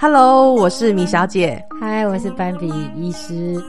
Hello，我是米小姐。嗨，我是斑比医师。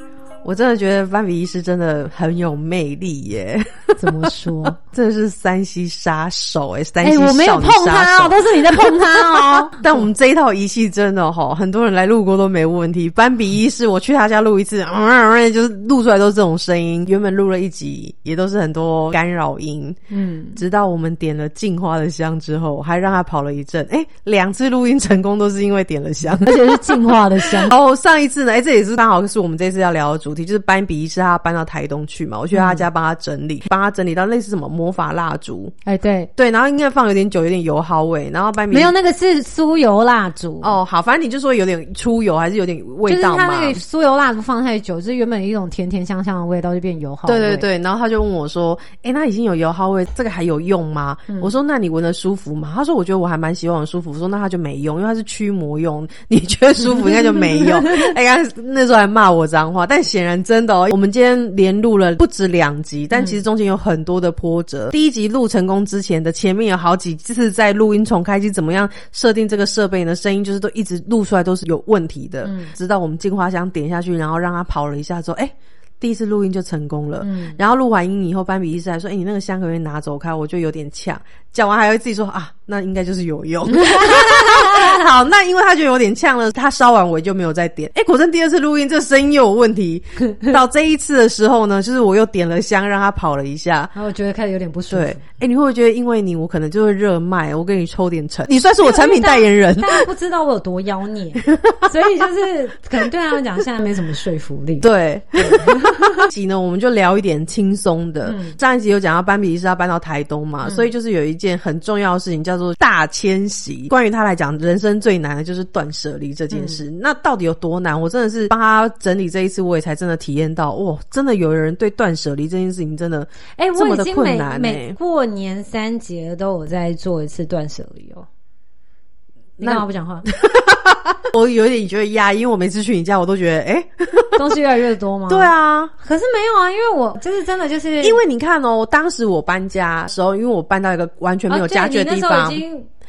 我真的觉得斑比医师真的很有魅力耶！怎么说？真的是山西杀手哎，山哎、西我没有碰他哦，都是你在碰他哦。但我们这一套仪器真的哈，很多人来录过都没问题。斑比医师，我去他家录一次，嗯，就是录出来都是这种声音。原本录了一集，也都是很多干扰音。嗯，直到我们点了净化的香之后，还让他跑了一阵。哎、两次录音成功都是因为点了香。而且是净化的香。哦上一次呢，哎、这也是刚好是我们这次要聊的主题，就是斑比医师他搬到台东去嘛，我去他家帮他整理，帮、他整理到类似什么魔法蜡烛，哎、对，对，然后应该放有点久，有点油耗味，然后白米没有那个是酥油蜡烛。哦，好，反正你就说有点出油，还是有点味就是道那个酥油蜡烛放太久，就是原本一种甜甜香香的味道，就变油耗。对对，对，然后他就问我说：“哎、那已经有油耗味，这个还有用吗？”嗯我说：“那你闻得舒服吗？”他说：“我觉得我还蛮喜欢舒服。”我说：“那他就没用，因为它是驱魔用，你觉得舒服应该就没用。”哎呀，那时候还骂我脏话，但显然真的哦。我们今天连录了不止两集，但其实中间有很多的波折。第一集录成功之前的前面有好几次在录音重开机，怎么样设定这个设备呢？声音就是都一直录出来都是有问题的。直到我们进化箱点下去，然后让它跑了一下之后，哎、第一次录音就成功了，嗯然后录完音以后，斑比医师还说：“哎、你那个香可不可以拿走开？”我就有点呛，讲完还会自己说：“啊，那应该就是有用。” 好，那因为他觉得有点呛了，他烧完我就没有再点。哎、果真第二次录音，这声音又有问题。到这一次的时候呢，就是我又点了香，让他跑了一下。然后我觉得开始有点不舒服。对，哎、你会不会觉得因为你，我可能就会热卖，我给你抽点成，你算是我产品代言人。大家不知道我有多妖孽，所以就是可能对他们讲现在没什么说服力。对，这集呢，我们就聊一点轻松的。嗯上一集有讲到斑比医师要搬到台东嘛，所以就是有一件很重要的事情叫做大迁徙。关于他来讲，人生最难的就是断舍离这件事。嗯那到底有多难？我真的是帮他整理这一次，我也才真的体验到，哇，真的有人对断舍离这件事情真的哎、这么的困难每欸过年三节都有在做一次断舍离哦。你那干嘛不讲话？我有一点觉得压抑，因为我每次去你家，我都觉得，哎、东西越来越多吗？对。啊，可是没有啊，因为我就是真的就是因为你看哦，当时我搬家的时候，因为我搬到一个完全没有家具的地方，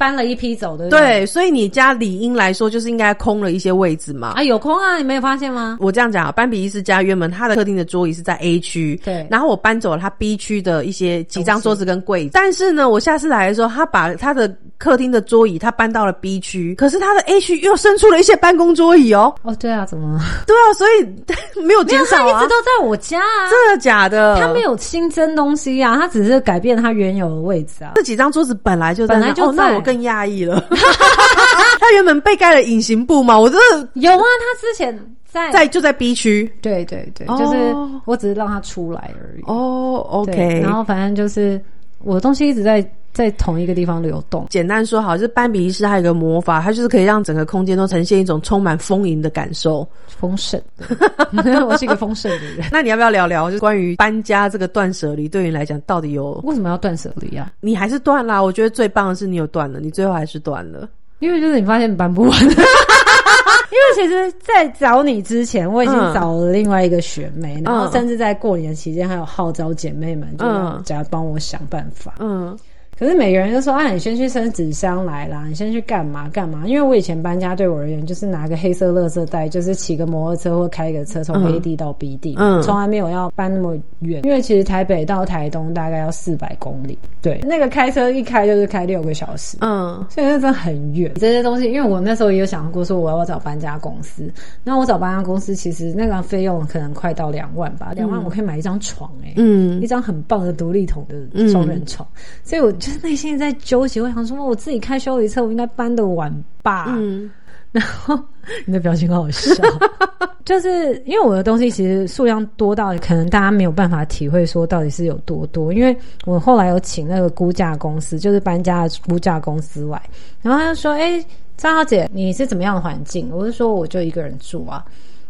搬了一批走，的对？对，所以你家理应来说就是应该空了一些位置嘛。啊，有空啊，你没有发现吗？我这样讲啊，班比医师家原本他的客厅的桌椅是在 A 区，对然后我搬走了他 B 区的一些几张桌子跟柜子，但是呢，我下次来的时候，他把他的客厅的桌椅他搬到了 B 区，可是他的 A 区又伸出了一些办公桌椅哦，哦，对啊，怎么了？对啊，所以 没有减少啊他一直，都在我家啊，真的假的？他没有新增东西啊，他只是改变他原有的位置啊。这几张桌子本来就本来就在那我更讶异了。他原本被盖了隐形布嘛，我真的有啊，他之前在在就在 B 区对对对，哦就是我只是让他出来而已。哦对，OK，然后反正就是我的东西一直在在同一个地方流动。简单说好，就是斑比医师还有一个魔法，它就是可以让整个空间都呈现一种充满丰盈的感受。丰盛，我是一个丰盛的人。那你要不要聊聊，就是关于搬家这个断舍离，对你来讲到底有？为什么要断舍离啊？你还是断啦？我觉得最棒的是你有断了，你最后还是断了。因为就是你发现你搬不完。因为其实，在找你之前，我已经嗯找了另外一个学妹，然后嗯甚至在过年期间还有号召姐妹们，就让嗯家帮我想办法。嗯可是每个人都说：“啊，你先去生纸箱来啦，你先去干嘛干嘛？”因为我以前搬家对我而言，就是拿个黑色垃圾袋，就是骑个摩托车或开个车从 A 地到 B 地，嗯从来没有要搬那么远。因为其实台北到台东大概要四百公里，对，那个开车一开就是开六个小时。嗯所以那真的很远。这些东西，因为我那时候也有想过说我要找搬家公司。那我找搬家公司，其实那个费用可能快到两万吧，两万我可以买一张床哎、嗯一张很棒的独立桶的双人床。所以我就是内心在纠结，我想说我自己开修理车，我应该搬得完吧？嗯然后你的表情好好笑，就是因为我的东西其实数量多到可能大家没有办法体会说到底是有多多。因为我后来有请那个估价公司，就是搬家的估价公司来，然后他就说：“哎、张小姐，你是怎么样的环境？”我就说：“我就一个人住啊。”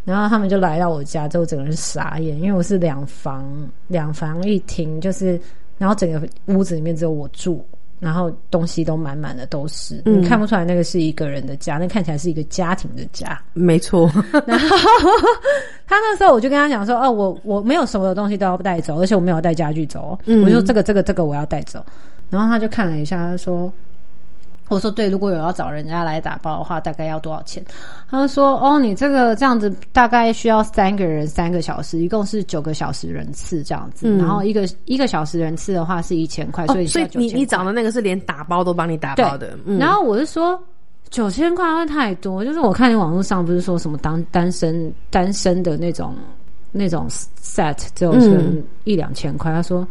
然后他们就来到我家之后，整个人傻眼，因为我是两房两房一厅，就是然后整个屋子里面只有我住，然后东西都满满的都是，嗯你看不出来那个是一个人的家，那看起来是一个家庭的家。没错，然后他那时候我就跟他讲说，哦，我我没有所有东西都要带走，而且我没有带家具走。嗯我就说这个这个这个我要带走。然后他就看了一下，他说。我说对，如果有要找人家来打包的话，大概要多少钱？他就说哦，你这个这样子大概需要三个人三个小时，一共是九个小时人次这样子。嗯。然后一个一个小时人次的话是一千块，所以哦所以需要9000你你找的那个是连打包都帮你打包的，嗯，然后我是说九千块会太多，就是我看你网络上不是说什么单单身单身的那种那种 set 只有是嗯。一两千块，他说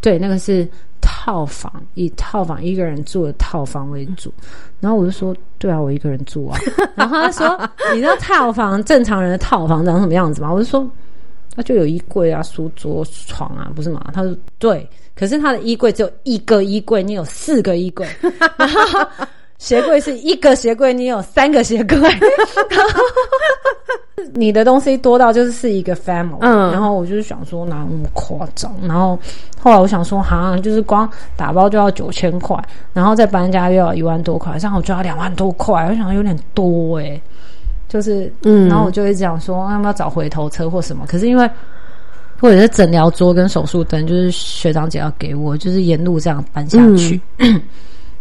对，那个是套房，以套房一个人住的套房为主。然后我就说，对啊，我一个人住啊。然后他说，你知道套房正常人的套房长什么样子吗？我就说。那就有衣柜啊、书桌、床啊，不是吗？他说对，可是他的衣柜只有一个衣柜，你有四个衣柜，然后鞋柜是一个鞋柜，你有三个鞋柜，你的东西多到就是是一个 family，嗯。然后我就是想说哪有那么夸张，然后后来我想说哈，就是光打包就要九千块，然后再搬家又要一万多块，这样我就要两万多块，我想有点多诶、就是，嗯。然后我就一直想说，啊要不要找回头车或什么？可是因为或者是诊疗桌跟手术灯，就是学长姐要给我，就是沿路这样搬下去。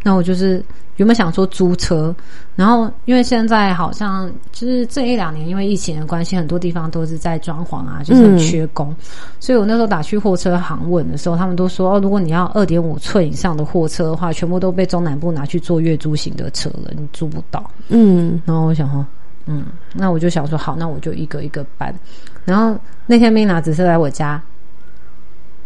那我就是原本想说租车，然后因为现在好像就是这一两年因为疫情的关系，很多地方都是在装潢啊，就是很缺工，所以我那时候打去货车行问的时候，他们都说哦，如果你要二点五寸以上的货车的话，全部都被中南部拿去做月租型的车了，你租不到。嗯然后我想说，嗯，那我就想说，好，那我就一个一个搬。然后那天 Mina 只是来我家，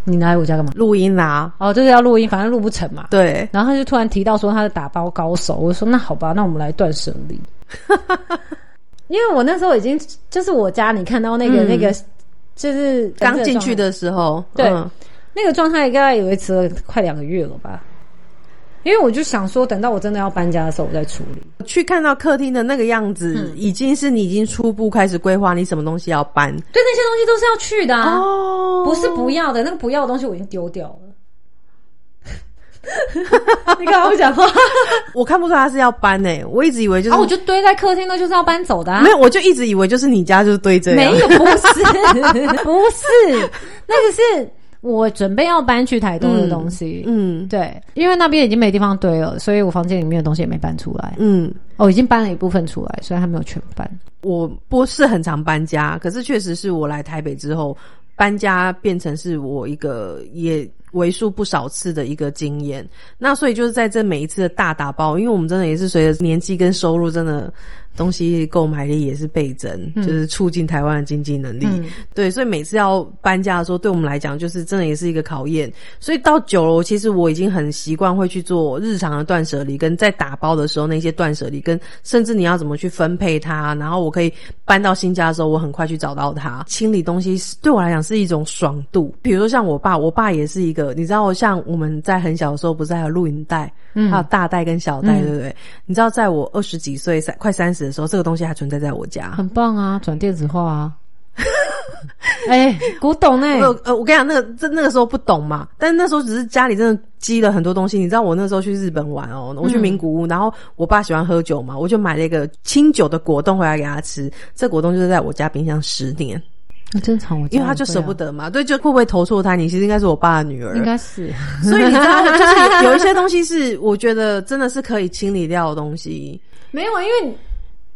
你来我家干嘛？录音啦，哦，就是要录音，反正录不成嘛。对，然后他就突然提到说他是打包高手，我说那好吧，那我们来断舍离。因为我那时候已经就是我家，你看到那个、嗯那个就是刚进去的时候，对嗯那个状态，大概有维持了快两个月了吧。因为我就想说，等到我真的要搬家的时候，我再处理。去看到客厅的那个样子，嗯已经是你已经初步开始规划你什么东西要搬对，那些东西都是要去的啊。哦不是不要的，那个不要的东西我已经丢掉了。你干嘛不讲话？我看不出来他是要搬诶、我一直以为就是、啊，我就堆在客厅，那就是要搬走的啊。没有，我就一直以为就是你家就是堆这样，没有，不是，不是，那个是我准备要搬去台东的东西。嗯对，因为那边已经没地方堆了，所以我房间里面的东西也没搬出来。嗯，哦，已经搬了一部分出来，所以还没有全搬。我不是很常搬家，可是确实是我来台北之后，搬家变成是我一个也为数不少次的一个经验。那所以就是在这每一次的大打包，因为我们真的也是随着年纪跟收入，真的东西购买力也是倍增，就是促进台湾的经济能力。嗯对，所以每次要搬家的时候，对我们来讲，就是真的也是一个考验。所以到九楼，其实我已经很习惯会去做日常的断舍离，跟在打包的时候那些断舍离，跟甚至你要怎么去分配它，然后我可以搬到新家的时候，我很快去找到它。清理东西是对我来讲是一种爽度。比如说像我爸，我爸也是一个，你知道，像我们在很小的时候，不是还有录影带，嗯还有大带跟小带，嗯对不对？你知道，在我二十几岁、三快三十的时候，这个东西还存在在我家。很棒啊，转电子化啊。哎、古董呢、呃呃，我跟你讲，那个这那个时候不懂嘛，但是那时候只是家里真的积了很多东西。你知道我那时候去日本玩哦，我去名古屋，然后我爸喜欢喝酒嘛，我就买了一个清酒的果冻回来给他吃。这果冻就是在我家冰箱十年，很正常，我因为他就舍不，得嘛。对，就会不会投错胎？你其实应该是我爸的女儿，应该是。所以你知道，就是有一些东西是我觉得真的是可以清理掉的东西，没有啊，因为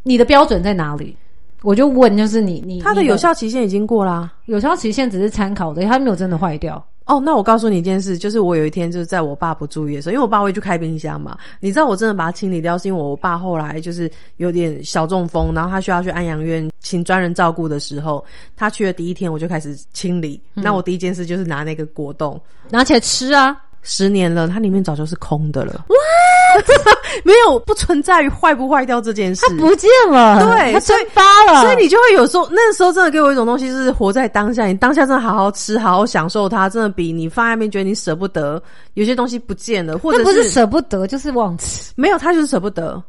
你的标准在哪里？我就问，就是你你你它的有效期限已经过啦。有效期限只是参考的，它没有真的坏掉。哦，那我告诉你一件事，就是我有一天就是在我爸不注意的时候，因为我爸会去开冰箱嘛，你知道我真的把它清理掉，是因为我爸后来就是有点小中风，然后他需要去安养院请专人照顾的时候，他去的第一天我就开始清理，那我第一件事就是拿那个果冻，拿起来吃啊！十年了，它里面早就是空的了，哇，没有不存在于坏不坏掉这件事，它不见了，对所以蒸发了，所以你就会有时候，那时候真的给我一种东西，就是活在当下。你当下真的好好吃，好好享受它，真的比你放在那边觉得你舍不得，有些东西不见了，或者那不是舍不得，就是忘吃。没有，他就是舍不得。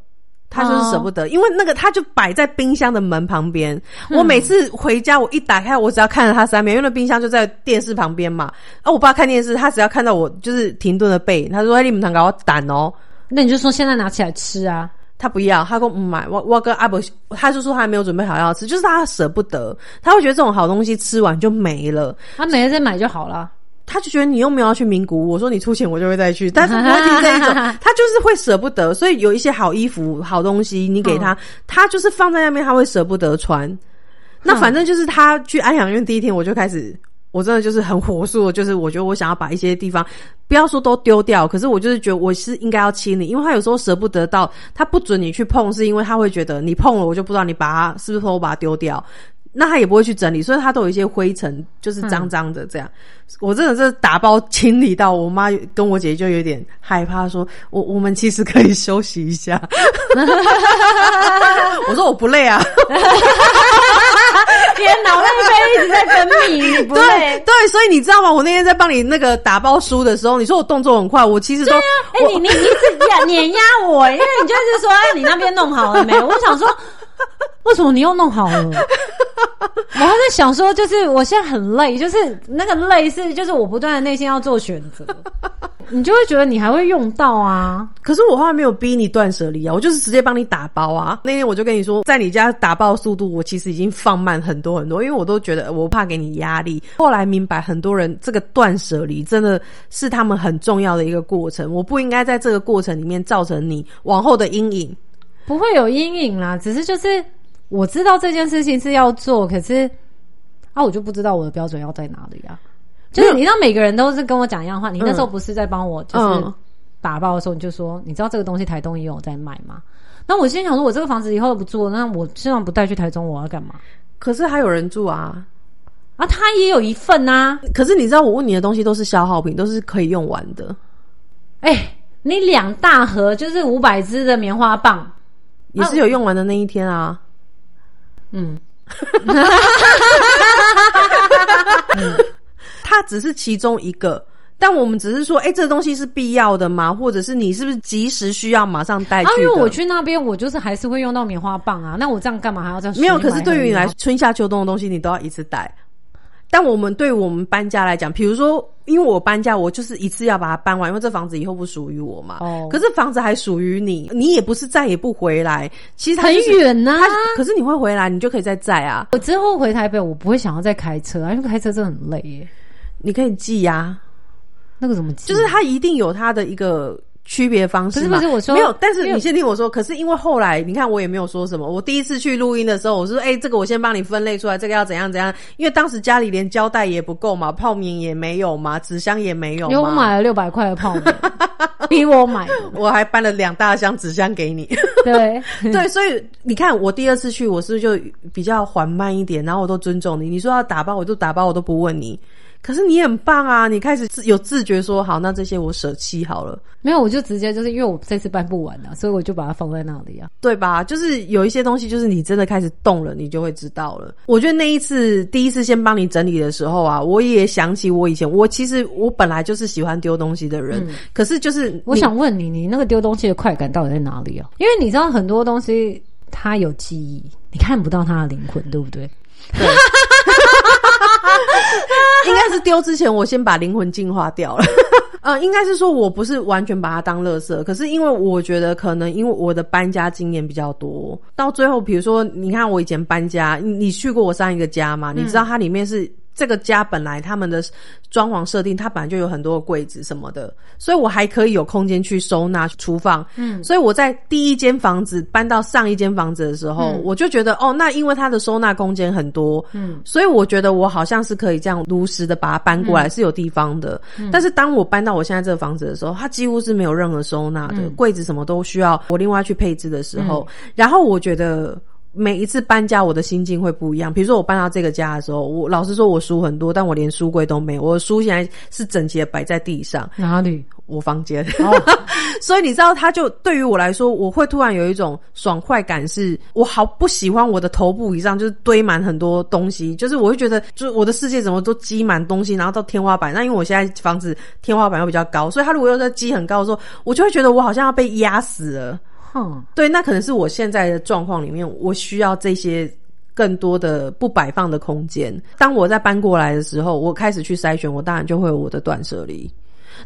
他就是舍不得，因为那个他就摆在冰箱的门旁边。我每次回家，我一打开，我只要看着他三秒，因为那冰箱就在电视旁边嘛。啊，我爸看电视，他只要看到我就是停顿的背，他说：“哎，你们堂给我胆哦。”那你就说现在拿起来吃啊。他不要，他说不买。我我跟阿伯，他就说他还没有准备好要吃，就是他舍不得，他会觉得这种好东西吃完就没了，他没了再买就好了。他就觉得你又没有要去名古屋，我说你出钱我就会再去，但是不会听这一种，他就是会舍不得。所以有一些好衣服、好东西，你给他，他就是放在那边，他会舍不得穿。那反正就是他去安养院第一天，我就开始。我真的就是很火速，就是我觉得我想要把一些地方，不要说都丢掉，可是我就是觉得我是应该要清理，因为他有时候舍不得到，他不准你去碰，是因为他会觉得你碰了，我就不知道你把它是不是说我把它丢掉，那他也不会去整理，所以他都有一些灰尘，就是脏脏的这样。我真的是打包清理到，我妈跟我姐就有点害怕，说我我们其实可以休息一下。我说我不累啊。天，脑内啡一直在分泌，对对，所以你知道吗？我那天在帮你那个打包书的时候，你说我动作很快，我其实都，哎，你你你是压碾压我，因为你就是说你那边弄好了没？我想说，为什么你又弄好了？我还在想说，就是我现在很累，就是那个累是，就是我不断的内心要做选择。你就会觉得你还会用到啊？可是我后来没有逼你断舍离啊，我就是直接帮你打包啊。那天我就跟你说，在你家打包速度，我其实已经放慢很多很多，因为我都觉得我怕给你压力。后来明白，很多人这个断舍离真的是他们很重要的一个过程，我不应该在这个过程里面造成你往后的阴影。不会有阴影啦，只是就是我知道这件事情是要做，可是啊，我就不知道我的标准要在哪里啊。就是你知道每个人都是跟我讲一样话，你那时候不是在帮我就是打包的时候，你就说你知道这个东西台东也有在卖吗？那我心想说，我这个房子以后不住，那我现在不带去台中，我要干嘛？可是还有人住啊，啊，他也有一份呐。可是你知道我问你的东西都是消耗品，都是可以用完的。哎，你两大盒就是五百支的棉花棒，也是有用完的那一天啊。嗯。它只是其中一个，但我们只是说，哎，这个东西是必要的吗？或者是你是不是及时需要马上带去？因为我去那边，我就是还是会用到棉花棒啊。那我这样干嘛还要这样？没有，可是对于你来，春夏秋冬的东西你都要一次带。但我们对我们搬家来讲，比如说，因为我搬家，我就是一次要把它搬完，因为这房子以后不属于我嘛。哦。可是房子还属于你，你也不是再也不回来。其实很远呐。可是你会回来，你就可以再载啊。我之后回台北，我不会想要再开车啊，因为开车真的很累耶。你可以寄呀，那个怎么寄？就是他一定有他的一个区别方式。不是不是，我说没有。但是你先听我说。可是因为后来你看，我也没有说什么。我第一次去录音的时候，我说：“哎，这个我先帮你分类出来，这个要怎样怎样。”因为当时家里连胶带也不够嘛，泡棉也没有嘛，纸箱也没有。因为我买了六百块的泡棉，逼我买，我还搬了两大箱纸箱给你。对 对，所以你看，我第二次去，我是不是就比较缓慢一点？然后我都尊重你。你说要打包，我就打包，我都不问你。可是你很棒啊！你开始有自觉说好，那这些我舍弃好了。没有，我就直接就是因为我这次搬不完了，所以我就把它放在那里啊，对吧？就是有一些东西，就是你真的开始动了，你就会知道了。我觉得那一次第一次先帮你整理的时候啊，我也想起我以前，我其实我本来就是喜欢丢东西的人，可是就是我想问你，你那个丢东西的快感到底在哪里啊？因为你知道很多东西它有记忆，你看不到它的灵魂，对不对？对。应该是丢之前，我先把灵魂净化掉了。呃，应该是说我不是完全把它当垃圾，可是因为我觉得可能因为我的搬家经验比较多，到最后，比如说你看我以前搬家，你去过我上一个家吗？你知道它里面是。这个家本来他们的装潢设定，它本来就有很多柜子什么的，所以我还可以有空间去收纳厨房。嗯，所以我在第一间房子搬到上一间房子的时候，我就觉得哦，那因为它的收纳空间很多，嗯，所以我觉得我好像是可以这样如实的把它搬过来，是有地方的。但是当我搬到我现在这个房子的时候，它几乎是没有任何收纳的柜子，什么都需要我另外去配置的时候，然后我觉得。每一次搬家，我的心境会不一样。比如说，我搬到这个家的时候，我老实说，我书很多，但我连书柜都没有。我的书现在是整齐的摆在地上。哪里？我房间。所以你知道，他就对于我来说，我会突然有一种爽快感，是我好不喜欢我的头部以上就是堆满很多东西，就是我会觉得，就是我的世界怎么都积满东西，然后到天花板。那因为我现在房子天花板又比较高，所以他如果又在积很高的时候，我就会觉得我好像要被压死了。哼，对，那可能是我现在的状况里面，我需要这些更多的不摆放的空间。当我在搬过来的时候，我开始去筛选，我当然就会有我的断舍离。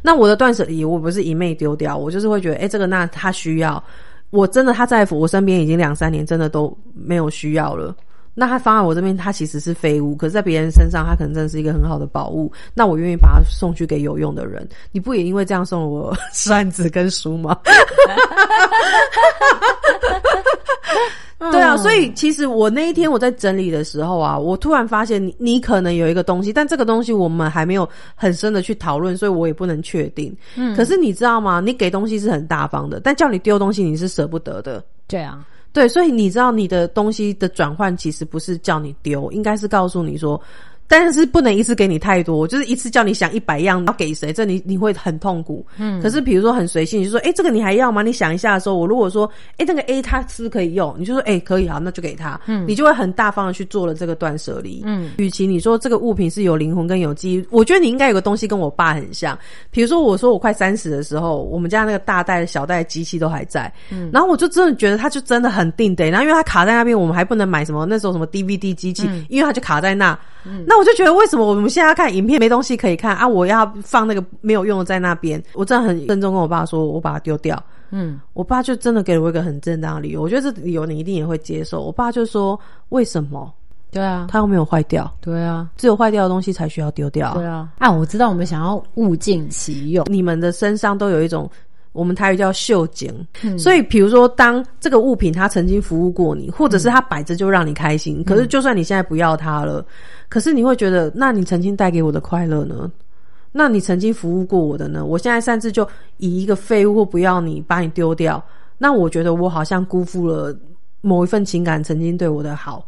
那我的断舍离，我不是一昧丢掉，我就是会觉得，哎，这个那他需要，我真的他在乎我身边已经两三年，真的都没有需要了。那他放在我这边，他其实是废物，可是在别人身上，他可能真的是一个很好的宝物。那我愿意把它送去给有用的人。你不也因为这样送了我 扇子跟书吗？对啊，所以其实我那一天我在整理的时候啊，我突然发现你你可能有一个东西，但这个东西我们还没有很深的去讨论，所以我也不能确定。嗯，可是你知道吗？你给东西是很大方的，但叫你丢东西，你是舍不得的。对啊。对，所以你知道你的东西的转换其实不是叫你丢，应该是告诉你说。但是不能一次给你太多，就是一次叫你想一百样要给谁，这你你会很痛苦。嗯，可是比如说很随性，你就说，哎，这个你还要吗？你想一下的时候，我如果说，哎，那个 A 他是不是可以用？你就说，哎，可以好，那就给他。嗯，你就会很大方的去做了这个断舍离。嗯，与其你说这个物品是有灵魂跟有记忆，我觉得你应该有个东西跟我爸很像。比如说我说我快三十的时候，我们家那个大袋小袋机器都还在。嗯，然后我就真的觉得它就真的很定得，然后因为它卡在那边，我们还不能买什么那时候什么 DVD 机器，因为它就卡在那。嗯那我就觉得，为什么我们现在看影片没东西可以看啊？我要放那个没有用的在那边，我真的很郑重跟我爸说，我把它丢掉。嗯，我爸就真的给了我一个很正当的理由，我觉得这理由你一定也会接受。我爸就说，为什么？对啊，它又没有坏掉。对啊，只有坏掉的东西才需要丢掉。对啊，啊，我知道我们想要物尽其用，你们的身上都有一种。我们台语叫秀景，所以比如说，当这个物品它曾经服务过你，或者是它摆着就让你开心，可是就算你现在不要它了，可是你会觉得，那你曾经带给我的快乐呢？那你曾经服务过我的呢？我现在擅自就以一个废物或不要你，把你丢掉，那我觉得我好像辜负了某一份情感曾经对我的好。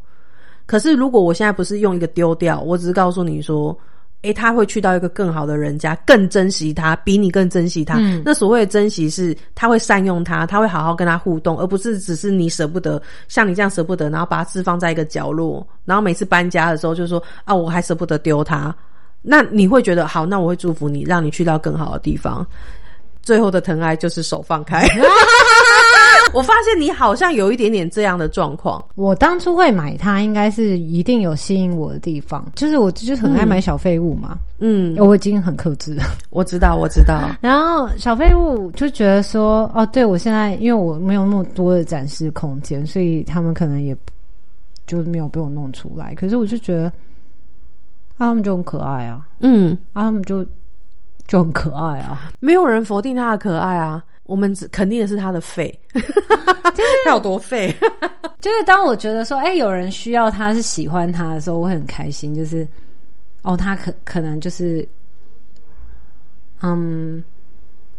可是如果我现在不是用一个丢掉，我只是告诉你说。诶，他会去到一个更好的人家，更珍惜他，比你更珍惜他。那所谓的珍惜，是他会善用他，他会好好跟他互动，而不是只是你舍不得，像你这样舍不得，然后把它置放在一个角落，然后每次搬家的时候就说啊，我还舍不得丢它。那你会觉得好，那我会祝福你，让你去到更好的地方。最后的疼爱就是手放开。我发现你好像有一点点这样的状况。我当初会买它，应该是一定有吸引我的地方，就是我就是很爱买小废物嘛。嗯，我已经很克制了。我知道，我知道。然后小废物就觉得说，哦，对我现在因为我没有那么多的展示空间，所以他们可能也就没有被我弄出来。可是我就觉得，他们就很可爱啊。嗯，他们就就很可爱啊。没有人否定他的可爱啊。我们只肯定的是他的肺，他有多废。就是当我觉得说，哎，有人需要他是喜欢他的时候，我会很开心。就是哦，他可可能就是，嗯，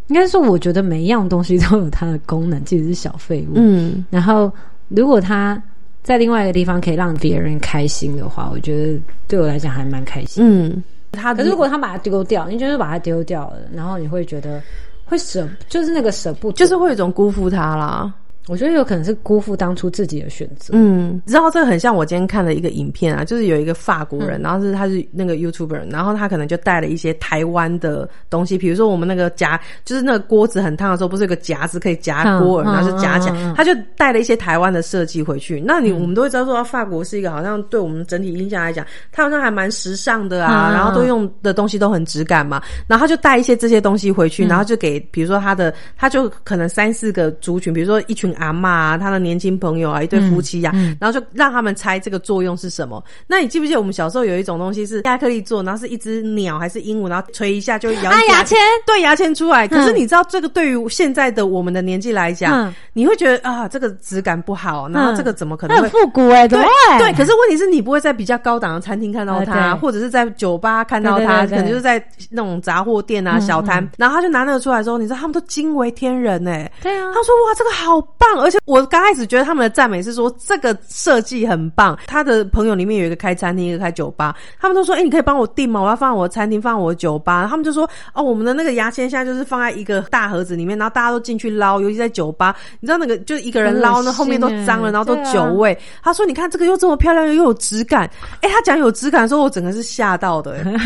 应该说，我觉得每一样东西都有它的功能，即使是小废物。嗯，然后如果他在另外一个地方可以让别人开心的话，我觉得对我来讲还蛮开心。嗯，他可是如果他把它丢掉，你就是把它丢掉了，然后你会觉得。会舍，就是那个舍不，就是会有一种辜负他啦。我觉得有可能是辜负当初自己的选择。嗯，你知道这个很像我今天看的一个影片啊，就是有一个法国人，然后是他是那个 YouTuber，然后他可能就带了一些台湾的东西，比如说我们那个夹，就是那个锅子很烫的时候，不是有个夹子可以夹锅，然后就夹起来，他就带了一些台湾的设计回去。那你我们都会知道说，法国是一个好像对我们整体印象来讲，他好像还蛮时尚的啊，然后都用的东西都很质感嘛。然后他就带一些这些东西回去，然后就给比如说他的，他就可能三四个族群，比如说一群。阿妈啊，他的年轻朋友啊，一对夫妻呀，然后就让他们猜这个作用是什么。那你记不记得我们小时候有一种东西是亚克力做，然后是一只鸟还是鹦鹉，然后吹一下就摇牙签，对牙签出来。可是你知道这个对于现在的我们的年纪来讲，你会觉得啊，这个质感不好，然后这个怎么可能会复古哎？对对。可是问题是你不会在比较高档的餐厅看到它，或者是在酒吧看到它，可能就是在那种杂货店啊、小摊，然后他就拿那个出来之后，你知道他们都惊为天人哎。对啊，他说哇，这个好棒。而且我刚开始觉得他们的赞美是说这个设计很棒。他的朋友里面有一个开餐厅，一个开酒吧，他们都说：“哎，你可以帮我订吗？我要放我的餐厅，放我的酒吧。”他们就说：“哦，我们的那个牙签现在就是放在一个大盒子里面，然后大家都进去捞，尤其在酒吧，你知道那个就一个人捞，那后面都脏了，然后都酒味。”他说：“你看这个又这么漂亮，又有质感。”哎，他讲有质感的时候，我整个是吓到的，因为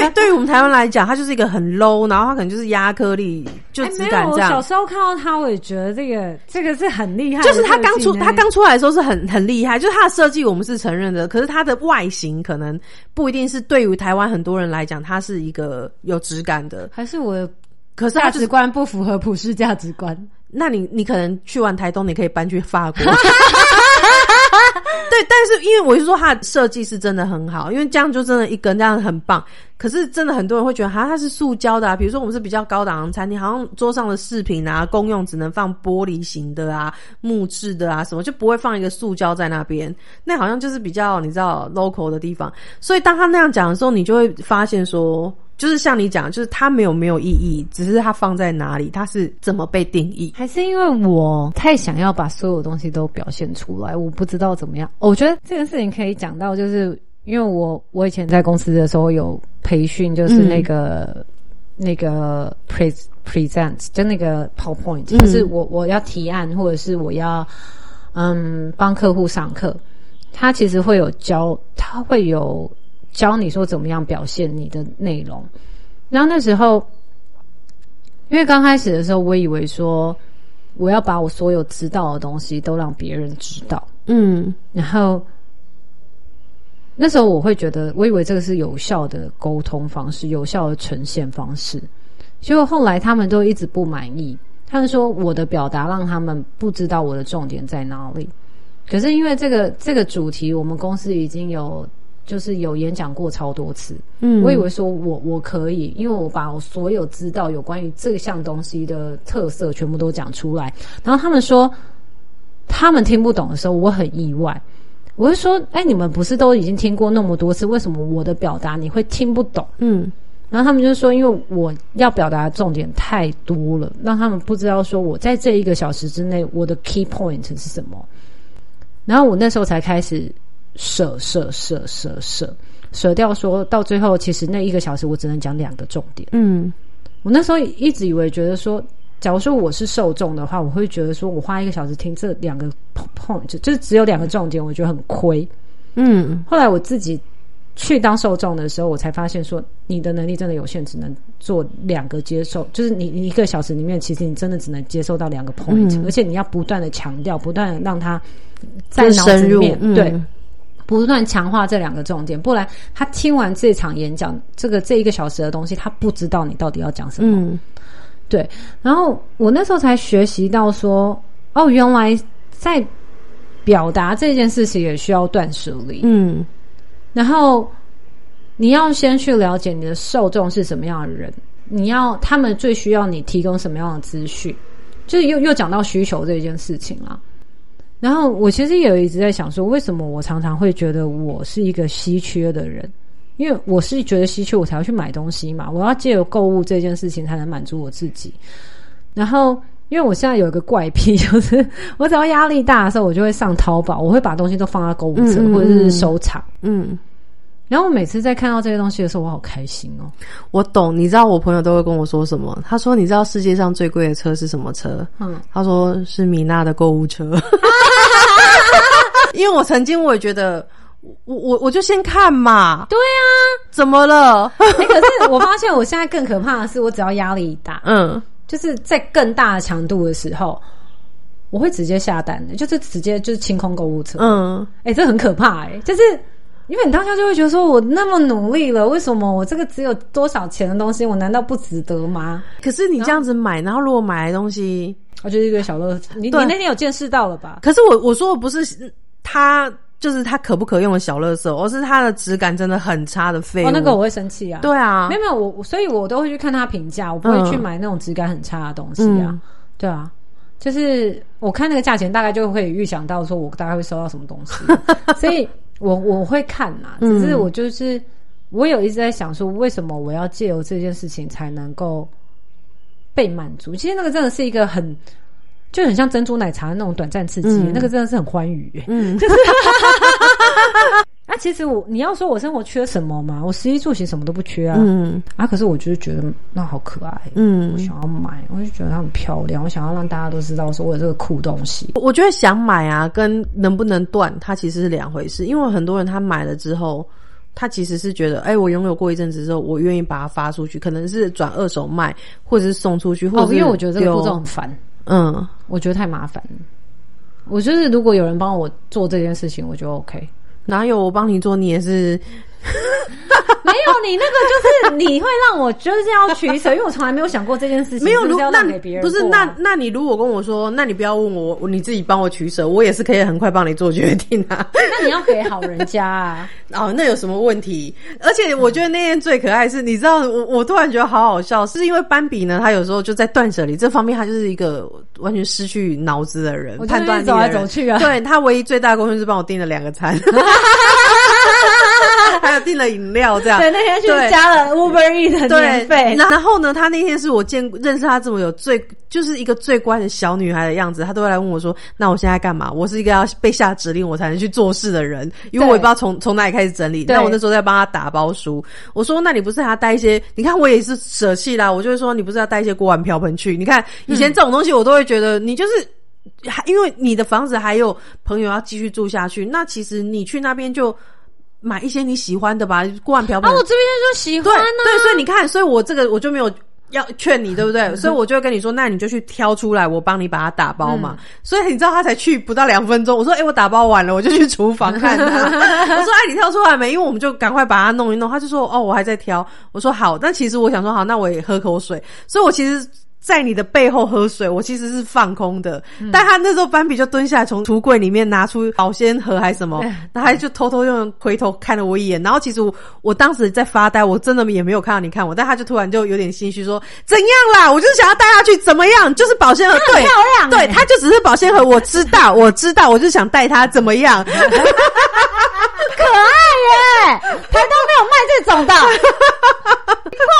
对对于我们台湾来讲，它就是一个很 low，然后它可能就是压克力。就质感这样。我小时候看到他，我也觉得这个这个是很厉害就是他刚出，他刚出来的时候是很很厉害，就是他的设计我们是承认的，可是他的外形可能不一定是对于台湾很多人来讲，它是一个有质感的。还是我可是价值观不符合普世价值观。那你你可能去完台东，你可以搬去法国。对，但是因为我是说它的设计是真的很好，因为这样就真的一根这样很棒。可是真的很多人会觉得，哈，它是塑胶的啊。比如说我们是比较高档的餐厅，好像桌上的饰品啊，公用只能放玻璃型的啊、木质的啊什么，就不会放一个塑胶在那边。那好像就是比较你知道 local 的地方。所以当他那样讲的时候，你就会发现说。就是像你讲，就是它没有没有意义，只是它放在哪里，它是怎么被定义。还是因为我太想要把所有东西都表现出来，我不知道怎么样。我觉得这件事情可以讲到，就是因为我我以前在公司的时候有培训，就是那个、那个 pre present 就那个 PowerPoint，、嗯就是我我要提案或者是我要嗯帮客户上课，他其实会有教，他会有教你说怎么样表现你的内容。然后那时候，因为刚开始的时候，我以为说我要把我所有知道的东西都让别人知道，嗯然后那时候我会觉得，我以为这个是有效的沟通方式，有效的呈现方式。结果后来他们都一直不满意，他们说我的表达让他们不知道我的重点在哪里。可是因为这个这个主题，我们公司已经有就是有演讲过超多次，嗯我以为说我我可以，因为我把我所有知道有关于这项东西的特色全部都讲出来。然后他们说他们听不懂的时候，我很意外。我就说，哎，你们不是都已经听过那么多次，为什么我的表达你会听不懂？嗯然后他们就说，因为我要表达的重点太多了，让他们不知道说我在这一个小时之内我的 key point 是什么。然后我那时候才开始舍舍舍舍舍舍掉，说到最后，其实那一个小时我只能讲两个重点。嗯我那时候一直以为觉得说，假如说我是受众的话，我会觉得说我花一个小时听这两个 point，就是只有两个重点，我觉得很亏。嗯后来我自己去当受众的时候，我才发现说，你的能力真的有限，只能做两个接受，就是你你一个小时里面，其实你真的只能接受到两个 point，、嗯而且你要不断的强调，不断的让他在脑子里深入面、嗯对。不断强化这两个重点，不然他听完这场演讲，这个这一个小时的东西，他不知道你到底要讲什么。嗯对，然后我那时候才学习到说，哦，原来在表达这件事情也需要断舍离。嗯然后你要先去了解你的受众是什么样的人，你要他们最需要你提供什么样的资讯，就是又又讲到需求这件事情啦。然后我其实也一直在想说，为什么我常常会觉得我是一个稀缺的人？因为我是觉得稀缺，我才要去买东西嘛。我要借由购物这件事情才能满足我自己。然后，因为我现在有一个怪癖，就是我只要压力大的时候，我就会上淘宝，我会把东西都放在购物车、嗯嗯嗯或者是收藏。嗯，然后我每次在看到这些东西的时候，我好开心哦。我懂。你知道我朋友都会跟我说什么？他说：“你知道世界上最贵的车是什么车？”嗯，他说是米娜的购物车。因为我曾经我也觉得，我我我就先看嘛，对啊。怎么了？哎、可是我发现我现在更可怕的是，我只要压力一大，嗯就是在更大的强度的时候，我会直接下单的，就是直接就是清空购物车。嗯，哎、这很可怕哎、就是因为你当下就会觉得说，我那么努力了，为什么我这个只有多少钱的东西，我难道不值得吗？可是你这样子买，然后如果买来东西，我就是一个小乐，你你那天有见识到了吧？可是我我说的不是它，就是它可不可用的小乐色，而是它的质感真的很差的废物。哦，那个我会生气啊。对啊没，有没有，我我所以我都会去看它评价，我不会嗯去买那种质感很差的东西啊。嗯对啊，就是我看那个价钱，大概就会预想到说我大概会收到什么东西，所以我我会看呐、只是我就是我有一直在想说，为什么我要借由这件事情才能够被满足？其实那个真的是一个很。就很像珍珠奶茶的那种短暂刺激，嗯那个真的是很欢愉。嗯，啊，其实我你要说我生活缺什么嘛，我食衣住行什么都不缺啊。嗯啊，可是我就是觉得那好可爱，嗯我嗯，想要买，我就觉得它很漂亮，我想要让大家都知道说我有这个酷东西。我觉得想买啊，跟能不能断，它其实是两回事。因为很多人他买了之后，他其实是觉得，哎、我拥有过一阵子之后，我愿意把它发出去，可能是转二手卖，或者是送出去，或者哦，因为我觉得这个丢步骤很烦，嗯，我觉得太麻烦了。我就是如果有人帮我做这件事情，我就 OK。哪有我帮你做，你也是 没有你那个就是你会让我就是要取舍，因为我从来没有想过这件事情。没有。如是不是要那给别人不是那那你如果跟我说，那你不要问我，你自己帮我取舍，我也是可以很快帮你做决定啊。那你要给好人家啊。哦，那有什么问题？而且我觉得那天最可爱是，你知道，我我突然觉得好好笑，是因为斑比呢，他有时候就在断舍离这方面，他就是一个完全失去脑子的人，我判断力走来走去啊对他唯一最大的贡献是帮我订了两个餐，还有订了饮料，这样。对，那天去对加了 Uber E 的对年费，然然后呢，他那天是我见认识他这么有最就是一个最乖的小女孩的样子，他都会来问我说：“那我现在干嘛？”我是一个要被下指令我才能去做事的人，因为我也不知道从从哪里开始整理。对那我那时候在帮他打包书，我说：“那你不是还要带一些？你看我也是舍弃啦，我就会说你不是要带一些锅碗瓢盆去？你看以前这种东西我都会觉得你就是。”还因为你的房子还有朋友要继续住下去，那其实你去那边就买一些你喜欢的吧，锅碗瓢盆。啊，我这边就喜对欢啊。对，所以你看，所以我这个我就没有要劝你，对不对？所以我就会跟你说，那你就去挑出来，我帮你把它打包嘛。所以你知道他才去不到两分钟，我说，哎、我打包完了，我就去厨房看他。我说，哎、你挑出来没？因为我们就赶快把它弄一弄。他就说，哦，我还在挑。我说好，但其实我想说，好，那我也喝口水。所以我其实。在你的背后喝水，我其实是放空的，但他那时候斑比就蹲下来，从橱柜里面拿出保鲜盒还是什么，然后他就偷偷用回头看了我一眼，然后其实我我当时在发呆，我真的也没有看到你看我，但他就突然就有点心虚说怎样啦，我就是想要带他去怎么样，就是保鲜盒，对，漂亮对，欸他就只是保鲜盒，我知道，我知道，我就想带他怎么样，可爱耶！台东没有卖这种的。哇，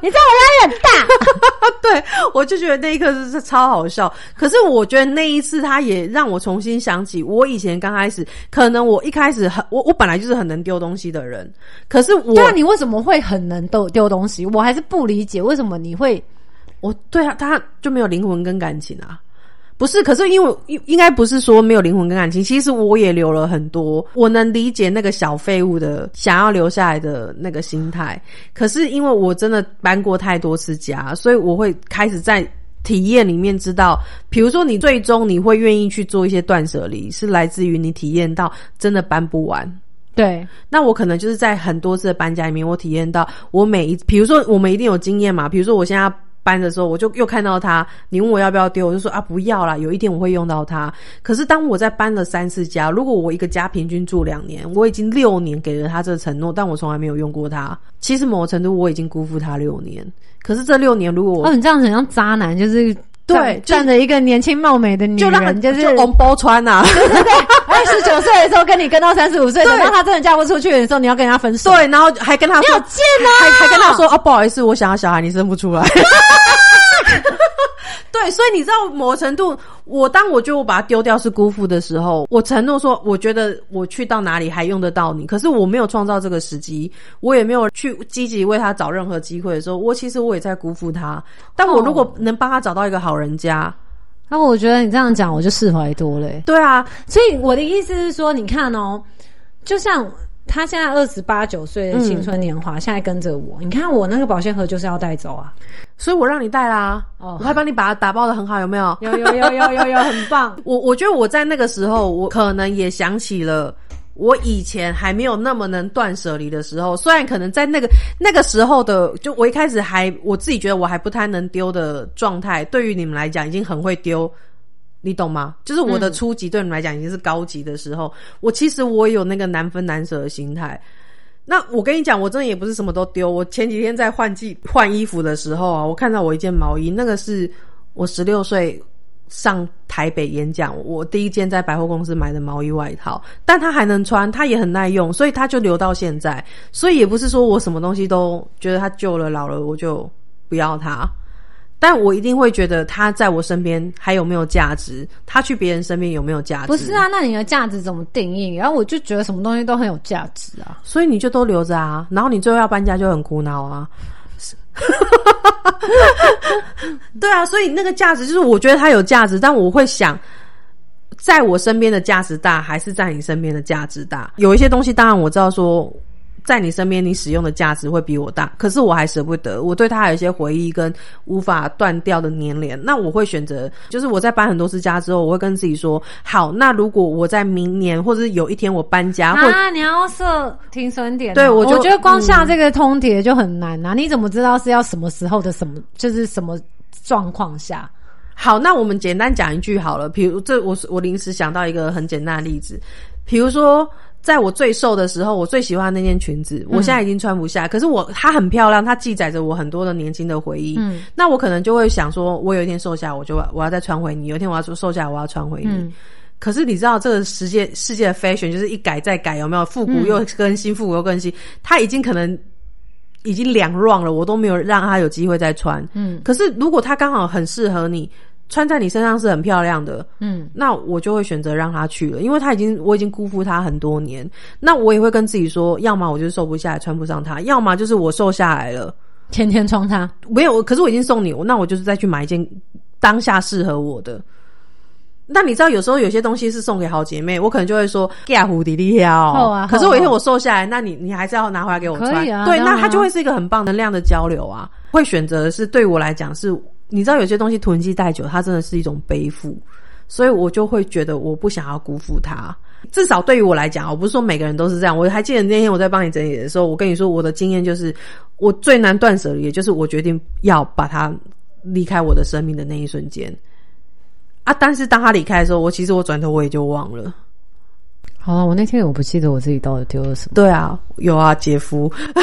你知道我压力很大。对，我就觉得那一刻是是超好笑。可是我觉得那一次，他也让我重新想起我以前刚开始，可能我一开始很我我本来就是很能丢东西的人，可是我对啊，你为什么会很能丢丢东西？我还是不理解为什么你会。我对啊他就没有灵魂跟感情啊。不是，可是因为应应该不是说没有灵魂跟感情，其实我也留了很多，我能理解那个小废物的想要留下来的那个心态。可是因为我真的搬过太多次家，所以我会开始在体验里面知道，比如说你最终你会愿意去做一些断舍离，是来自于你体验到真的搬不完。对，那我可能就是在很多次的搬家里面，我体验到我每一，比如说我们一定有经验嘛，比如说我现在。搬的时候，我就又看到他。你问我要不要丢，我就说啊，不要啦。有一天我会用到它。可是当我在搬了三次家，如果我一个家平均住两年，我已经六年给了他这个承诺，但我从来没有用过它。其实某个程度我已经辜负他六年。可是这六年，如果我哦，你这样很像渣男，就是对站着一个年轻貌美的女就让他人，就是就红包穿呐、啊，二十九岁的时候跟你跟到三十五岁，等到她真的嫁不出去的时候，你要跟人家分手。对，然后还跟他说，你好贱啊还还跟他说哦，不好意思，我想要小孩，你生不出来。对，所以你知道某程度，我当我觉得我把它丢掉是辜负的时候，我承诺说，我觉得我去到哪里还用得到你，可是我没有创造这个时机，我也没有去积极为他找任何机会的时候，我其实我也在辜负他。但我如果能帮他找到一个好人家，那我觉得你这样讲，我就释怀多了欸。对啊，所以我的意思是说，你看哦，就像他现在二十八九岁的青春年华，现在跟着我，你看我那个保鲜盒就是要带走啊。所以我让你带啦，哦我还帮你把它打包的很好，有没有？有有有有有有，很棒。我我觉得我在那个时候，我可能也想起了我以前还没有那么能断舍离的时候。虽然可能在那个那个时候的，就我一开始还我自己觉得我还不太能丢的状态，对于你们来讲已经很会丢。你懂吗？就是我的初级对你们来讲已经是高级的时候，我其实我也有那个难分难舍的心态。那我跟你讲，我真的也不是什么都丢。我前几天在换季换衣服的时候啊，我看到我一件毛衣，那个是我十六岁上台北演讲，我第一件在百货公司买的毛衣外套，但它还能穿，它也很耐用，所以它就留到现在。所以也不是说我什么东西都觉得它旧了老了我就不要它，但我一定会觉得他在我身边还有没有价值，他去别人身边有没有价值？不是啊，那你的价值怎么定义？然后我就觉得什么东西都很有价值啊。所以你就都留着啊，然后你最后要搬家就很苦恼啊。对啊，所以那个价值就是我觉得它有价值，但我会想，在我身边的价值大，还是在你身边的价值大？有一些东西，当然我知道说。在你身边，你使用的价值会比我大，可是我还舍不得，我对他有一些回忆跟无法断掉的粘连。那我会选择，就是我在搬很多次家之后，我会跟自己说：好，那如果我在明年或者是有一天我搬家，啊，你要设停损点，对我我觉得光下这个通牒就很难啊！你怎么知道是要什么时候的什么，就是什么状况下？好，那我们简单讲一句好了，比如这我我临时想到一个很简单的例子，比如说。在我最瘦的时候，我最喜欢那件裙子，我现在已经穿不下。可是我它很漂亮，它记载着我很多的年轻的回忆。嗯，那我可能就会想说，我有一天瘦下，我就我要再穿回你；有一天我要说瘦下，我要穿回你。可是你知道，这个世界世界的 fashion 就是一改再改，有没有复古又更新，复古又更新？它已经可能已经两 round 了，我都没有让它有机会再穿。嗯，可是如果它刚好很适合你。穿在你身上是很漂亮的，嗯，那我就会选择让他去了，因为他已经我已经辜负他很多年。那我也会跟自己说，要么我就瘦不下来穿不上它，要么就是我瘦下来了，天天穿它。没有，可是我已经送你，那我就是再去买一件当下适合我的。那你知道有时候有些东西是送给好姐妹，我可能就会说盖蝴蝶利哦，可是我一天我瘦下来，那你你还是要拿回来给我穿，对，那它就会是一个很棒能量的交流啊。会选择是对我来讲是。你知道有些东西囤积太久，它真的是一种背负，所以我就会觉得我不想要辜负它。至少对于我来讲，我不是说每个人都是这样。我还记得那天我在帮你整理的时候，我跟你说我的经验就是，我最难断舍离，也就是我决定要把它离开我的生命的那一瞬间啊。但是当他离开的时候，我其实我转头我也就忘了。好，我那天我不记得我自己到底丢了什么。对啊，有啊，姐夫。我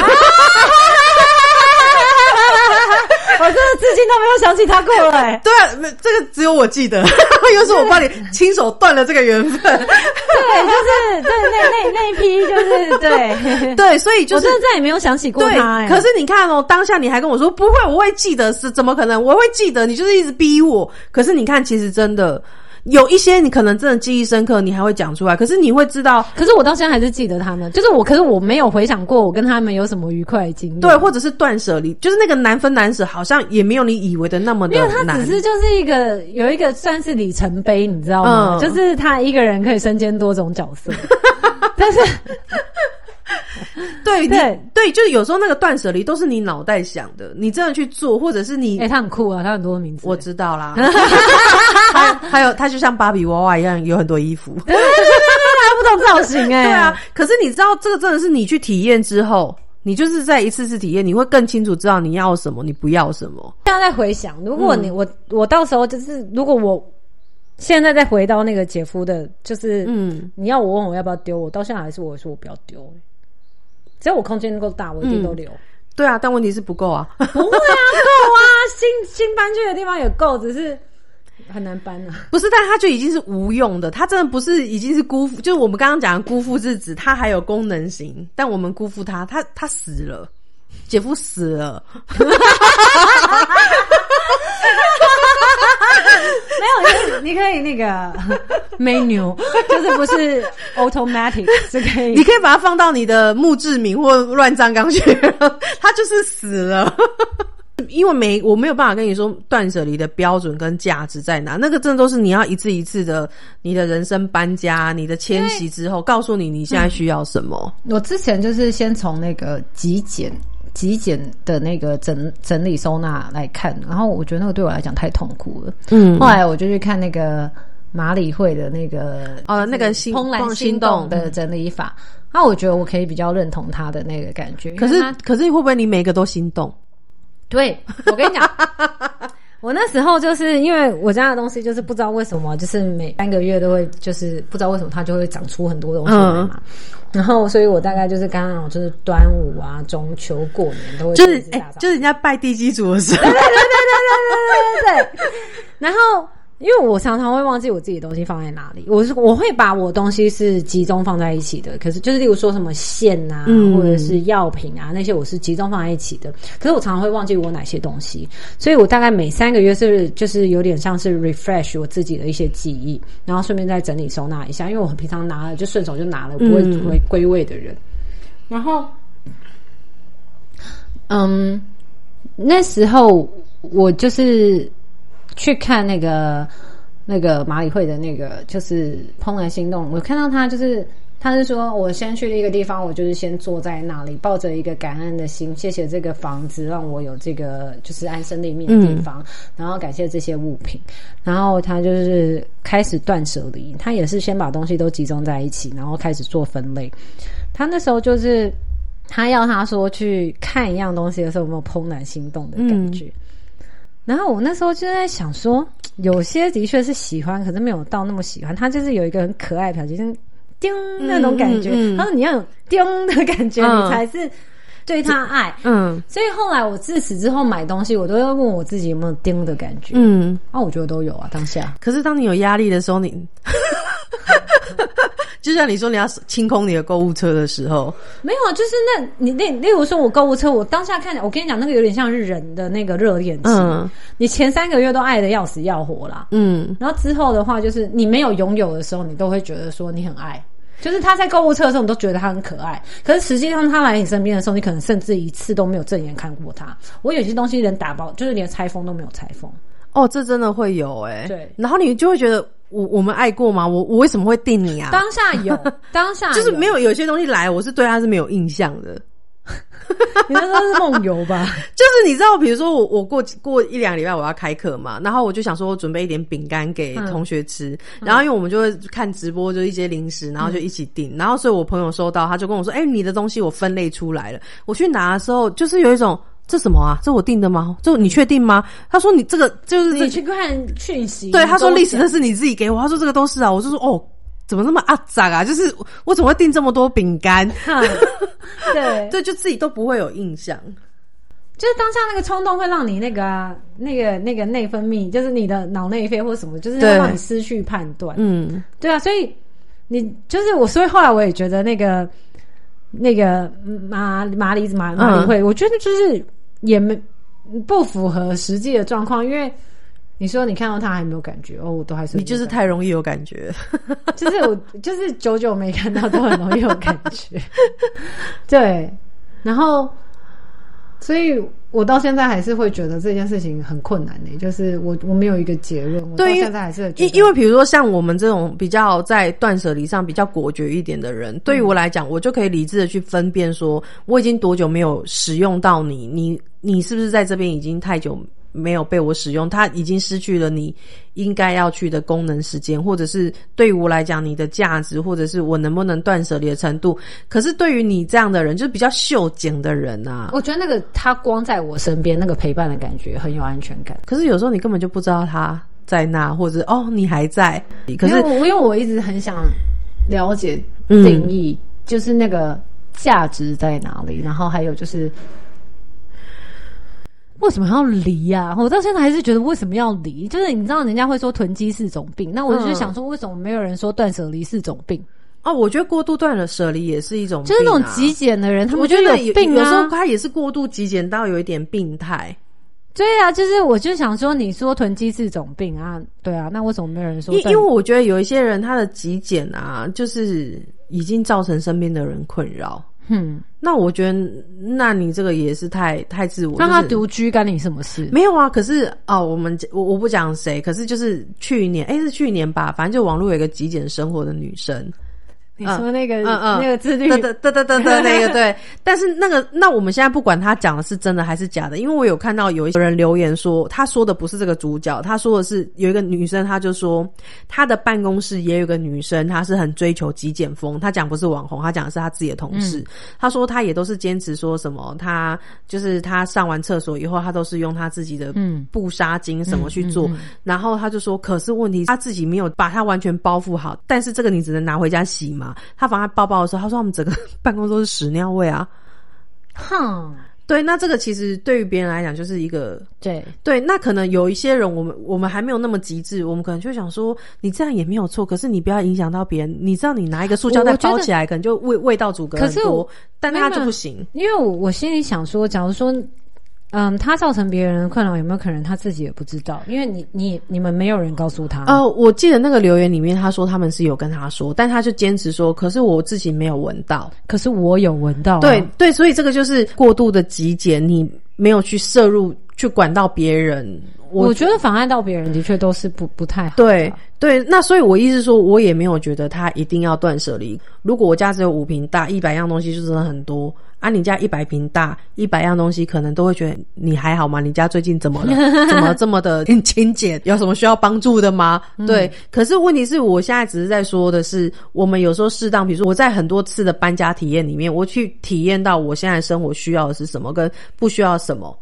真的至今都没有想起他过来。对啊，这个只有我记得，又是我帮你亲手断了这个缘分。对，就是对那那那一批，就是对对，所以就是我真的再也没有想起过他。可是你看哦，当下你还跟我说不会，我会记得，是怎么可能？我会记得，你就是一直逼我。可是你看，其实真的。有一些你可能真的记忆深刻，你还会讲出来。可是你会知道，可是我到现在还是记得他们。就是我，可是我没有回想过我跟他们有什么愉快的经历。对，或者是断舍离，就是那个难分难舍，好像也没有你以为的那么的难。他只是就是一个有一个算是里程碑，你知道吗？就是他一个人可以身兼多种角色，但是。对对对，就是有时候那个断舍离都是你脑袋想的，你真的去做，或者是你哎，他很酷啊，他很多名字，我知道啦。还还有，他就像芭比娃娃一样，有很多衣服，对对对对，不同造型哎。对啊，可是你知道，这个真的是你去体验之后，你就是在一次次体验，你会更清楚知道你要什么，你不要什么。现在在回想，如果你我我到时候就是，如果我现在再回到那个姐夫的，就是嗯，你要我问我要不要丢，我到现在还是我说我不要丢。只要我空间够大，我一定都留。对啊，但问题是不够啊。不会啊，够啊，新新搬去的地方也够，只是很难搬啊。不是，但它就已经是无用的，它真的不是已经是辜负，就是我们刚刚讲的辜负是指它还有功能型，但我们辜负它，它它死了，姐夫死了。没有，你你可以那个 menu，就是不是 automatic 是可以，你可以把它放到你的墓志铭或乱葬岗去，它就是死了。因为没我没有办法跟你说断舍离的标准跟价值在哪，那个真的都是你要一次一次的你的人生搬家、你的迁徙之后，告诉你你现在需要什么。我之前就是先从那个极简。极简的那个整整理收纳来看，然后我觉得那个对我来讲太痛苦了。嗯，后来我就去看那个马里会的那个呃那个怦然心动的整理法，那我觉得我可以比较认同他的那个感觉。可是可是会不会你每个都心动？对我跟你讲。我那时候就是因为我家的东西，就是不知道为什么，就是每三个月都会，就是不知道为什么它就会长出很多东西来嘛。然后，所以我大概就是刚刚就是端午啊、中秋、过年都会就是哎，就是人家拜地基主的时候，对对对对对对对对。然后。因为我常常会忘记我自己的东西放在哪里，我是我会把我东西是集中放在一起的。可是就是例如说什么线啊，或者是药品啊那些，我是集中放在一起的。可是我常常会忘记我哪些东西，所以我大概每三个月是就是有点像是 refresh 我自己的一些记忆，然后顺便再整理收纳一下。因为我平常拿了就顺手就拿了，不会归归位的人。然后，嗯，那时候我就是。去看那个那个马里会的那个就是怦然心动，我看到他就是。他是说，我先去一个地方，我就是先坐在那里，抱着一个感恩的心，谢谢这个房子让我有这个就是安身立命的地方，然后感谢这些物品，然后他就是开始断舍离，他也是先把东西都集中在一起，然后开始做分类。他那时候就是他要他说去看一样东西的时候有没有怦然心动的感觉，然后我那时候就在想说，有些的确是喜欢，可是没有到那么喜欢。他就是有一个很可爱的表情。叮那种感觉，他说你要有叮的感觉，你才是对他爱。嗯，所以后来我自此之后买东西，我都要问我自己有没有叮的感觉。嗯，啊，我觉得都有啊，当下。可是当你有压力的时候，你 就像你说你要清空你的购物车的时候，没有啊，就是那你那例如说我购物车，我当下看，我跟你讲，那个有点像是人的那个热恋期。嗯，你前三个月都爱的要死要活啦。嗯，然后之后的话，就是你没有拥有的时候，你都会觉得说你很爱。就是他在购物车的时候，你都觉得他很可爱。可是实际上，他来你身边的时候，你可能甚至一次都没有正眼看过他。我有些东西连打包，就是连拆封都没有拆封。哦，这真的会有哎。对。然后你就会觉得，我我们爱过吗？我我为什么会定你啊？当下有，当下就是没有。有些东西来，我是对他是没有印象的。你那都是梦游吧？就是你知道，比如说我我过过一两礼拜我要开课嘛，然后我就想说我准备一点饼干给同学吃，然后因为我们就会看直播，就一些零食，然后就一起订，然后所以我朋友收到，他就跟我说：“哎，你的东西我分类出来了。”我去拿的时候，就是有一种这什么啊？这我定的吗？这你确定吗？他说：“你这个就是你去看讯息。”对，他说：“历史的是你自己给我。”他说：“这个都是啊。”我就说：“哦。”怎么那么阿杂啊？就是我怎么会订这么多饼干？对 对，就自己都不会有印象。就是当下那个冲动会让你那个啊，那个那个内分泌，就是你的脑内啡或什么，就是让你失去判断。嗯，对啊，所以你就是我，所以后来我也觉得那个那个马马里马马里会，我觉得就是也没不符合实际的状况，因为。你说你看到他还没有感觉哦，我都还是你就是太容易有感觉，就是我就是久久没看到都很容易有感觉，对，然后所以我到现在还是会觉得这件事情很困难呢，就是我我没有一个结论，我到现在还是因因为比如说像我们这种比较在断舍离上比较果决一点的人，对于我来讲，我就可以理智的去分辨说我已经多久没有使用到你，你你是不是在这边已经太久。没有被我使用，它已经失去了你应该要去的功能时间，或者是对于我来讲你的价值，或者是我能不能断舍离的程度。可是对于你这样的人，就是比较秀景的人啊，我觉得那个他光在我身边，那个陪伴的感觉很有安全感。可是有时候你根本就不知道他在那，或者哦你还在。可是我因为我一直很想了解定义，就是那个价值在哪里，然后还有就是。为什么要离呀？我到现在还是觉得为什么要离？就是你知道，人家会说囤积是种病，那我就想说，为什么没有人说断舍离是种病？哦，我觉得过度断了舍离也是一种，就是那种极简的人，他们觉得有病啊。有时候他也是过度极简到有一点病态。对啊，就是我就想说，你说囤积是种病啊？对啊，那为什么没有人说？因因为我觉得有一些人他的极简啊，就是已经造成身边的人困扰。嗯，那我觉得，那你这个也是太太自我。那他独居干你什么事？没有啊，可是哦，我们我我不讲谁，可是就是去年，哎，是去年吧，反正就网络有一个极简生活的女生。你说那个嗯嗯。那个自律，对对对对对对那个对，但是那个那我们现在不管他讲的是真的还是假的，因为我有看到有一些人留言说，他说的不是这个主角，他说的是有一个女生，他就说他的办公室也有个女生，她是很追求极简风，他讲不是网红，他讲的是他自己的同事，他说他也都是坚持说什么，他就是他上完厕所以后，他都是用他自己的布纱巾什么去做，然后他就说，可是问题他自己没有把它完全包覆好，但是这个你只能拿回家洗嘛。他放他包包的时候，他说我们整个 办公室都是屎尿味啊！哼，对，那这个其实对于别人来讲就是一个对对，那可能有一些人，我们我们还没有那么极致，我们可能就想说，你这样也没有错，可是你不要影响到别人。你知道，你拿一个塑胶袋包起来，可能就味味道阻隔很多，但他就不行。因为我我心里想说，假如说。嗯，他造成别人的困扰有没有可能他自己也不知道？因为你、你、你们没有人告诉他。呃，我记得那个留言里面他说他们是有跟他说，但他就坚持说，可是我自己没有闻到，可是我有闻到。对对，所以这个就是过度的极简，你没有去摄入。去管到别人。我觉得妨碍到别人的确都是不不太好。对对，那所以我意思说，我也没有觉得他一定要断舍离。如果我家只有五瓶大，一百样东西就真的很多。啊，你家一百平大，一百样东西，可能都会觉得你还好吗？你家最近怎么了？怎么这么的 勤俭？有什么需要帮助的吗？对。可是问题是我现在只是在说的是，我们有时候适当，比如说我在很多次的搬家体验里面，我去体验到我现在生活需要的是什么，跟不需要什么。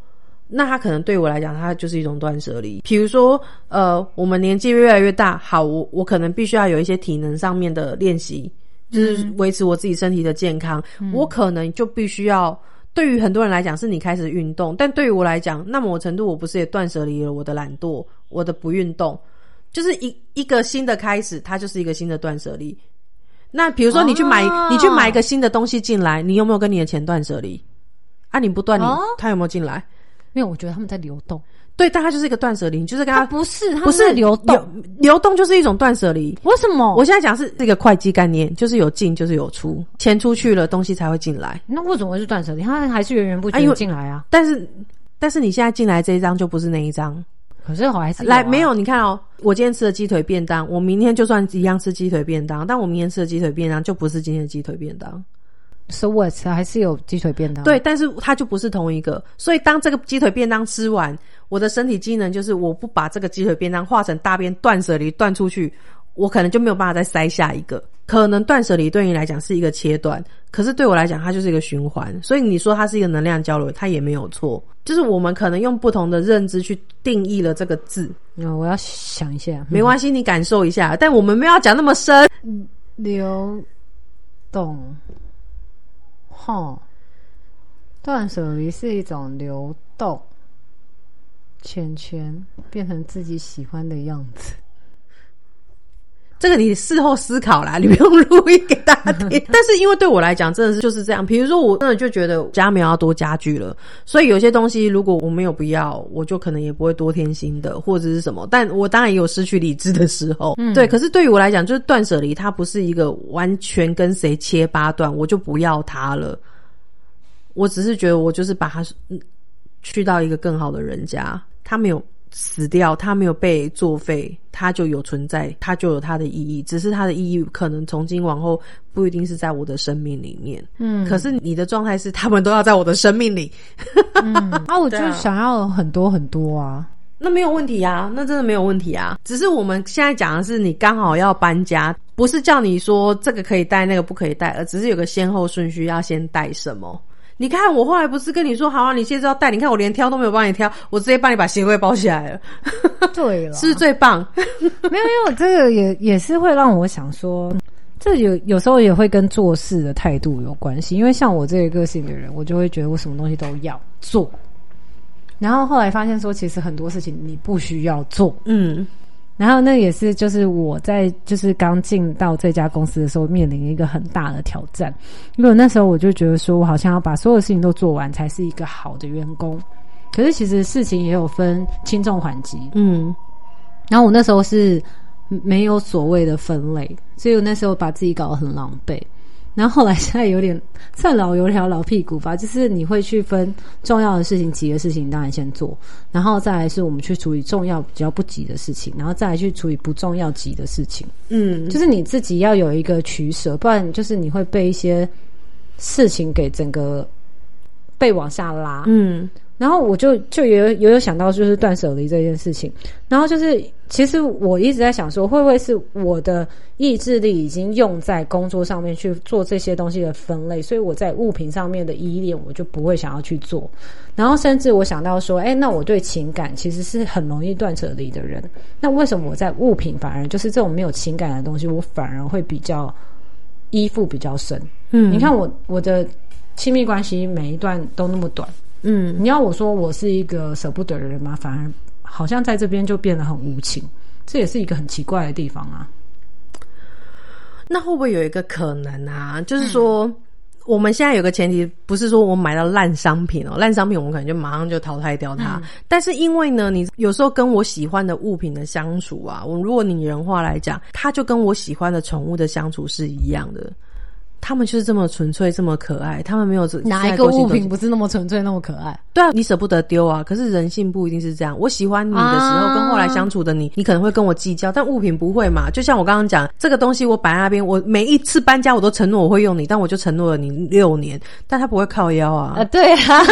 那他可能对我来讲，他就是一种断舍离。比如说，呃，我们年纪越来越大，好，我我可能必须要有一些体能上面的练习，就是维持我自己身体的健康。我可能就必须要，对于很多人来讲，是你开始运动，但对于我来讲，那某程度我不是也断舍离了我的懒惰，我的不运动，就是一一个新的开始，它就是一个新的断舍离。那比如说，你去买，你去买一个新的东西进来，你有没有跟你的钱断舍离？啊，你不断，你他有没有进来？没有我觉得他们在流动，对，但它就是一个断舍离，就是跟他不是它，不是流动，流动就是一种断舍离。为什么？我现在讲是这个会计概念，就是有进就是有出，钱出去了，东西才会进来。那为什么会是断舍离？它还是源源不绝进来啊。但是，但是你现在进来这一张就不是那一张。可是我还是来没有？你看哦，我今天吃的鸡腿便当，我明天就算一样吃鸡腿便当，但我明天吃的鸡腿便当就不是今天的鸡腿便当。So what？还是有鸡腿便当？对，但是它就不是同一个。所以当这个鸡腿便当吃完，我的身体机能就是我不把这个鸡腿便当化成大便断舍离断出去，我可能就没有办法再塞下一个。可能断舍离对你来讲是一个切断，可是对我来讲它就是一个循环。所以你说它是一个能量交流，它也没有错。就是我们可能用不同的认知去定义了这个字。那我要想一下，没关系，你感受一下。但我们没有讲那么深。流动。哦，断舍离是一种流动，圈圈变成自己喜欢的样子。这个你事后思考啦，你不用录音给大家听。但是因为对我来讲，真的是就是这样。比如说，我真的就觉得家没有要多家具了，所以有些东西如果我没有不要，我就可能也不会多添新的或者是什么。但我当然也有失去理智的时候，对。可是对于我来讲，就是断舍离，它不是一个完全跟谁切八段，我就不要它了。我只是觉得，我就是把它去到一个更好的人家，他没有。死掉，它没有被作废，它就有存在，它就有它的意义。只是它的意义可能从今往后不一定是在我的生命里面。嗯，可是你的状态是，他们都要在我的生命里。啊，我就想要很多很多啊，那没有问题啊，那真的没有问题啊。只是我们现在讲的是，你刚好要搬家，不是叫你说这个可以带，那个不可以带，而只是有个先后顺序，要先带什么。你看，我后来不是跟你说好啊？你现在要带，你看我连挑都没有帮你挑，我直接帮你把鞋柜包起来了。对了，是最棒。没有，因为这个也也是会让我想说，这有有时候也会跟做事的态度有关系。因为像我这个个性的人，我就会觉得我什么东西都要做，然后后来发现说，其实很多事情你不需要做。嗯。然后那也是，就是我在就是刚进到这家公司的时候，面临一个很大的挑战，因为那时候我就觉得说，我好像要把所有事情都做完，才是一个好的员工。可是其实事情也有分轻重缓急，嗯。然后我那时候是没有所谓的分类，所以我那时候把自己搞得很狼狈。然后后来现在有点算老油条、老屁股吧，就是你会去分重要的事情、急的事情，当然先做，然后再来是我们去处理重要、比较不急的事情，然后再来去处理不重要、急的事情。嗯，就是你自己要有一个取舍，不然就是你会被一些事情给整个被往下拉。嗯。然后我就就有也有想到就是断舍离这件事情，然后就是其实我一直在想说，会不会是我的意志力已经用在工作上面去做这些东西的分类，所以我在物品上面的依恋我就不会想要去做。然后甚至我想到说，哎，那我对情感其实是很容易断舍离的人，那为什么我在物品反而就是这种没有情感的东西，我反而会比较依附比较深？嗯，你看我我的亲密关系每一段都那么短。嗯，你要我说我是一个舍不得的人吗？反而好像在这边就变得很无情，这也是一个很奇怪的地方啊。那会不会有一个可能啊？就是说，我们现在有个前提，不是说我买到烂商品哦，烂商品我们可能就马上就淘汰掉它。但是因为呢，你有时候跟我喜欢的物品的相处啊，我如果拟人化来讲，它就跟我喜欢的宠物的相处是一样的。他们就是这么纯粹，这么可爱，他们没有这哪一个物品不是那么纯粹、那么可爱？对啊，你舍不得丢啊。可是人性不一定是这样。我喜欢你的时候，啊跟后来相处的你，你可能会跟我计较，但物品不会嘛。就像我刚刚讲，这个东西我摆在那边，我每一次搬家我都承诺我会用你，但我就承诺了你六年，但他不会靠腰啊。啊，对啊，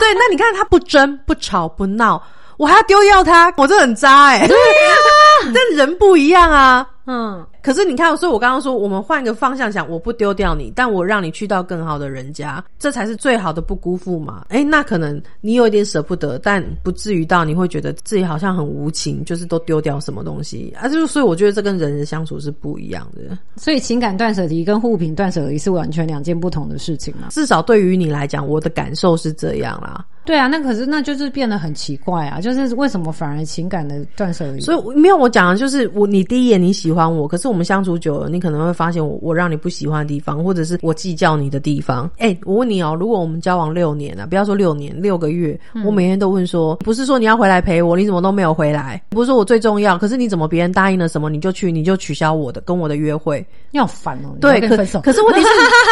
对，那你看他不争、不吵、不闹，我还要丢掉他，我这很渣哎、对啊、但人不一样啊。嗯，可是你看，所以我刚刚说，我们换一个方向想，我不丢掉你，但我让你去到更好的人家，这才是最好的不辜负嘛。哎，那可能你有一点舍不得，但不至于到你会觉得自己好像很无情，就是都丢掉什么东西啊。就是所以我觉得这跟人的相处是不一样的。所以情感断舍离跟物品断舍离是完全两件不同的事情嘛。至少对于你来讲，我的感受是这样啦。对啊，那可是那就是变得很奇怪啊，就是为什么反而情感的断舍离？所以没有我讲的就是我，你第一眼你喜欢我，可是我们相处久了，你可能会发现我我让你不喜欢的地方，或者是我计较你的地方。哎、我问你哦，如果我们交往六年啊，不要说六年，六个月，我每天都问说，不是说你要回来陪我，你怎么都没有回来？不是说我最重要，可是你怎么别人答应了什么你就去，你就取消我的跟我的约会？你好烦哦、你对，可。可是问题是，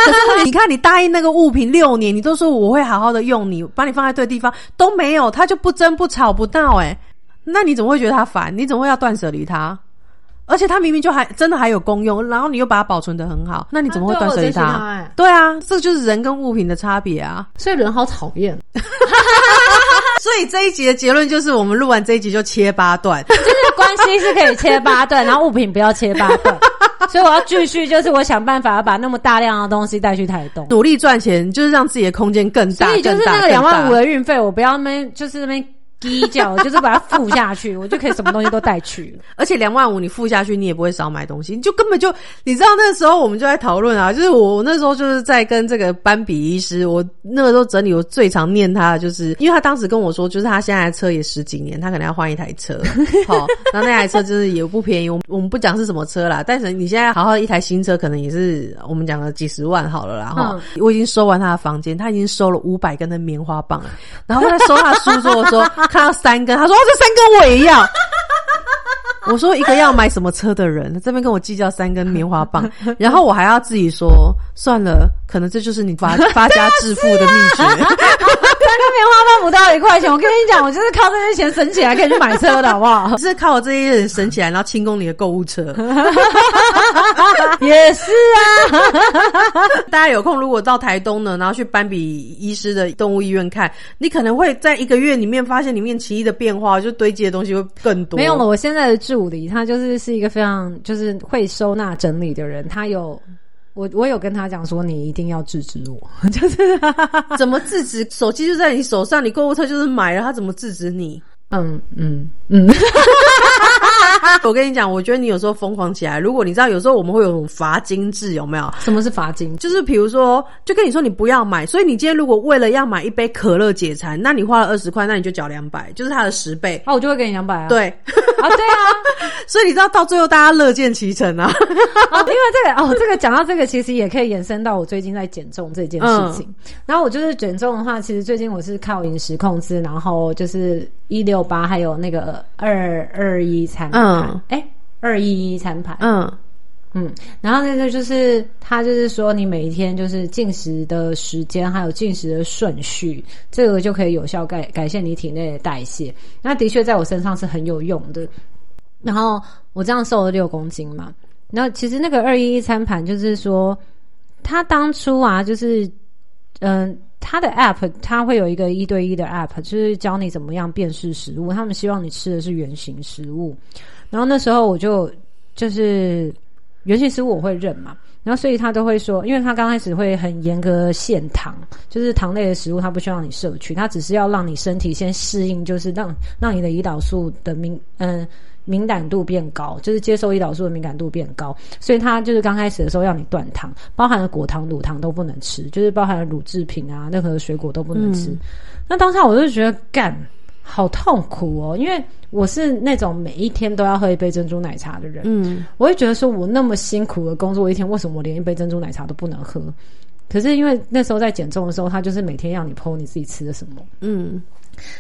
可是问题，你看你答应那个物品六年，你都说我会好好的用你，把你放在对地方，都没有，他就不争不吵不闹，哎，那你怎么会觉得他烦？你怎么会要断舍离他？而且他明明就还真的还有功用，然后你又把它保存的很好，那你怎么会断舍离啊对我珍惜它哎对啊，这就是人跟物品的差别啊。所以人好讨厌，所以这一集的结论就是，我们录完这一集就切八段。就是关系是可以切八段，然后物品不要切八段。所以我要继续，就是我想办法要把那么大量的东西带去台东。努力赚钱，就是让自己的空间更大。所以就是更大那个两万五。的运费，我不要那边就是那边低叫，就是把它付下去，我就可以什么东西都带去。而且两万五你付下去，你也不会少买东西，你就根本就你知道那时候我们就在讨论啊，就是我我那时候就是在跟这个班比医师，我那个时候整理我最常念他的就是，因为他当时跟我说，就是他现在的车也十几年，他可能要换一台车，好，然后那台车就是也不便宜，我们我们不讲是什么车啦，但是你现在好好一台新车，可能也是我们讲了几十万好了啦，哈、我已经收完他的房间，他已经收了五百根的棉花棒了，然后他在收他书桌的时候看到三根，他说哦这三根我也要。我说一个要买什么车的人，这边跟我计较三根棉花棒，然后我还要自己说算了，可能这就是你发 发家致富的秘诀。三根棉花棒不到一块钱，我跟你讲，我就是靠这些钱省起来可以去买车的，好不好？是靠我这些人省起来，然后清空你的购物车。也是啊，大家有空如果到台东呢，然后去斑比医师的动物医院看，你可能会在一个月里面发现里面奇异的变化，就堆积的东西会更多。没有了。我现在的助理，他就是是一个非常就是会收纳整理的人，他有。我我有跟他讲说，你一定要制止我，就是 怎么制止？手机就在你手上，你购物车就是买了，他怎么制止你？嗯嗯嗯，我跟你讲，我觉得你有时候疯狂起来。如果你知道，有时候我们会有种罚金制，有没有？什么是罚金？就是比如说，就跟你说你不要买，所以你今天如果为了要买一杯可乐解馋，那你花了二十块，那你就缴两百，就是它的十倍。啊，我就会给你两百啊。对，啊，对啊，所以你知道到最后大家乐见其成啊。啊，因为这个哦，这个讲到这个，其实也可以延伸到我最近在减重这件事情。然后我就是减重的话，其实最近我是靠饮食控制，然后就是一六八，还有那个二二一餐盘嗯，哎、二一一餐盘，嗯嗯，然后那个就是他就是说，你每一天就是进食的时间，还有进食的顺序，这个就可以有效改改善你体内的代谢。那的确在我身上是很有用的。然后我这样瘦了六公斤嘛，然后其实那个二一一餐盘就是说，他当初啊，就是嗯。他的 app 他会有一个一对一的 app，就是教你怎么样辨识食物。他们希望你吃的是原形食物。然后那时候我就就是原型食物我会认嘛，然后所以他都会说，因为他刚开始会很严格限糖，就是糖类的食物他不希望你摄取，他只是要让你身体先适应，就是让让你的胰岛素的敏嗯。敏感度变高，就是接受胰岛素的敏感度变高，所以他就是刚开始的时候要你断糖，包含了果糖、乳糖都不能吃，就是包含了乳制品啊，任何水果都不能吃。那当下我就觉得干好痛苦哦，因为我是那种每一天都要喝一杯珍珠奶茶的人，嗯，我会觉得说我那么辛苦的工作一天，为什么我连一杯珍珠奶茶都不能喝？可是因为那时候在减重的时候，他就是每天要你剖你自己吃的什么，嗯，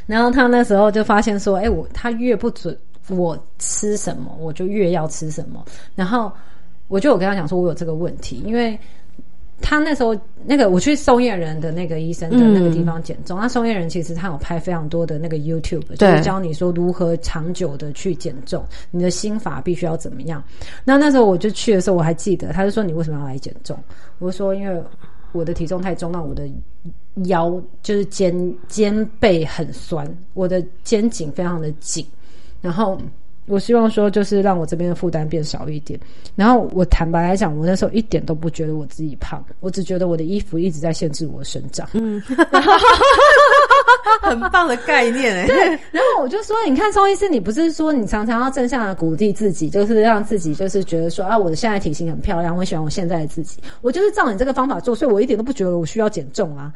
然后他那时候就发现说，哎、我他越不准我吃什么，我就越要吃什么。然后我就有跟他讲说，我有这个问题，因为他那时候那个我去松叶人的那个医生的那个地方减重，那松叶人其实他有拍非常多的那个 YouTube，就是教你说如何长久的去减重，你的心法必须要怎么样。那那时候我就去的时候，我还记得，他就说你为什么要来减重？我说因为我的体重太重，那我的腰就是肩肩背很酸，我的肩颈非常的紧，然后。我希望说，就是让我这边的负担变少一点。然后我坦白来讲，我那时候一点都不觉得我自己胖，我只觉得我的衣服一直在限制我的生长。嗯，很棒的概念哎。对，然后我就说，你看，宋医师，你不是说你常常要正向的鼓励自己，就是让自己就是觉得说啊，我的现在体型很漂亮，我喜欢我现在的自己。我就是照你这个方法做，所以我一点都不觉得我需要减重啊。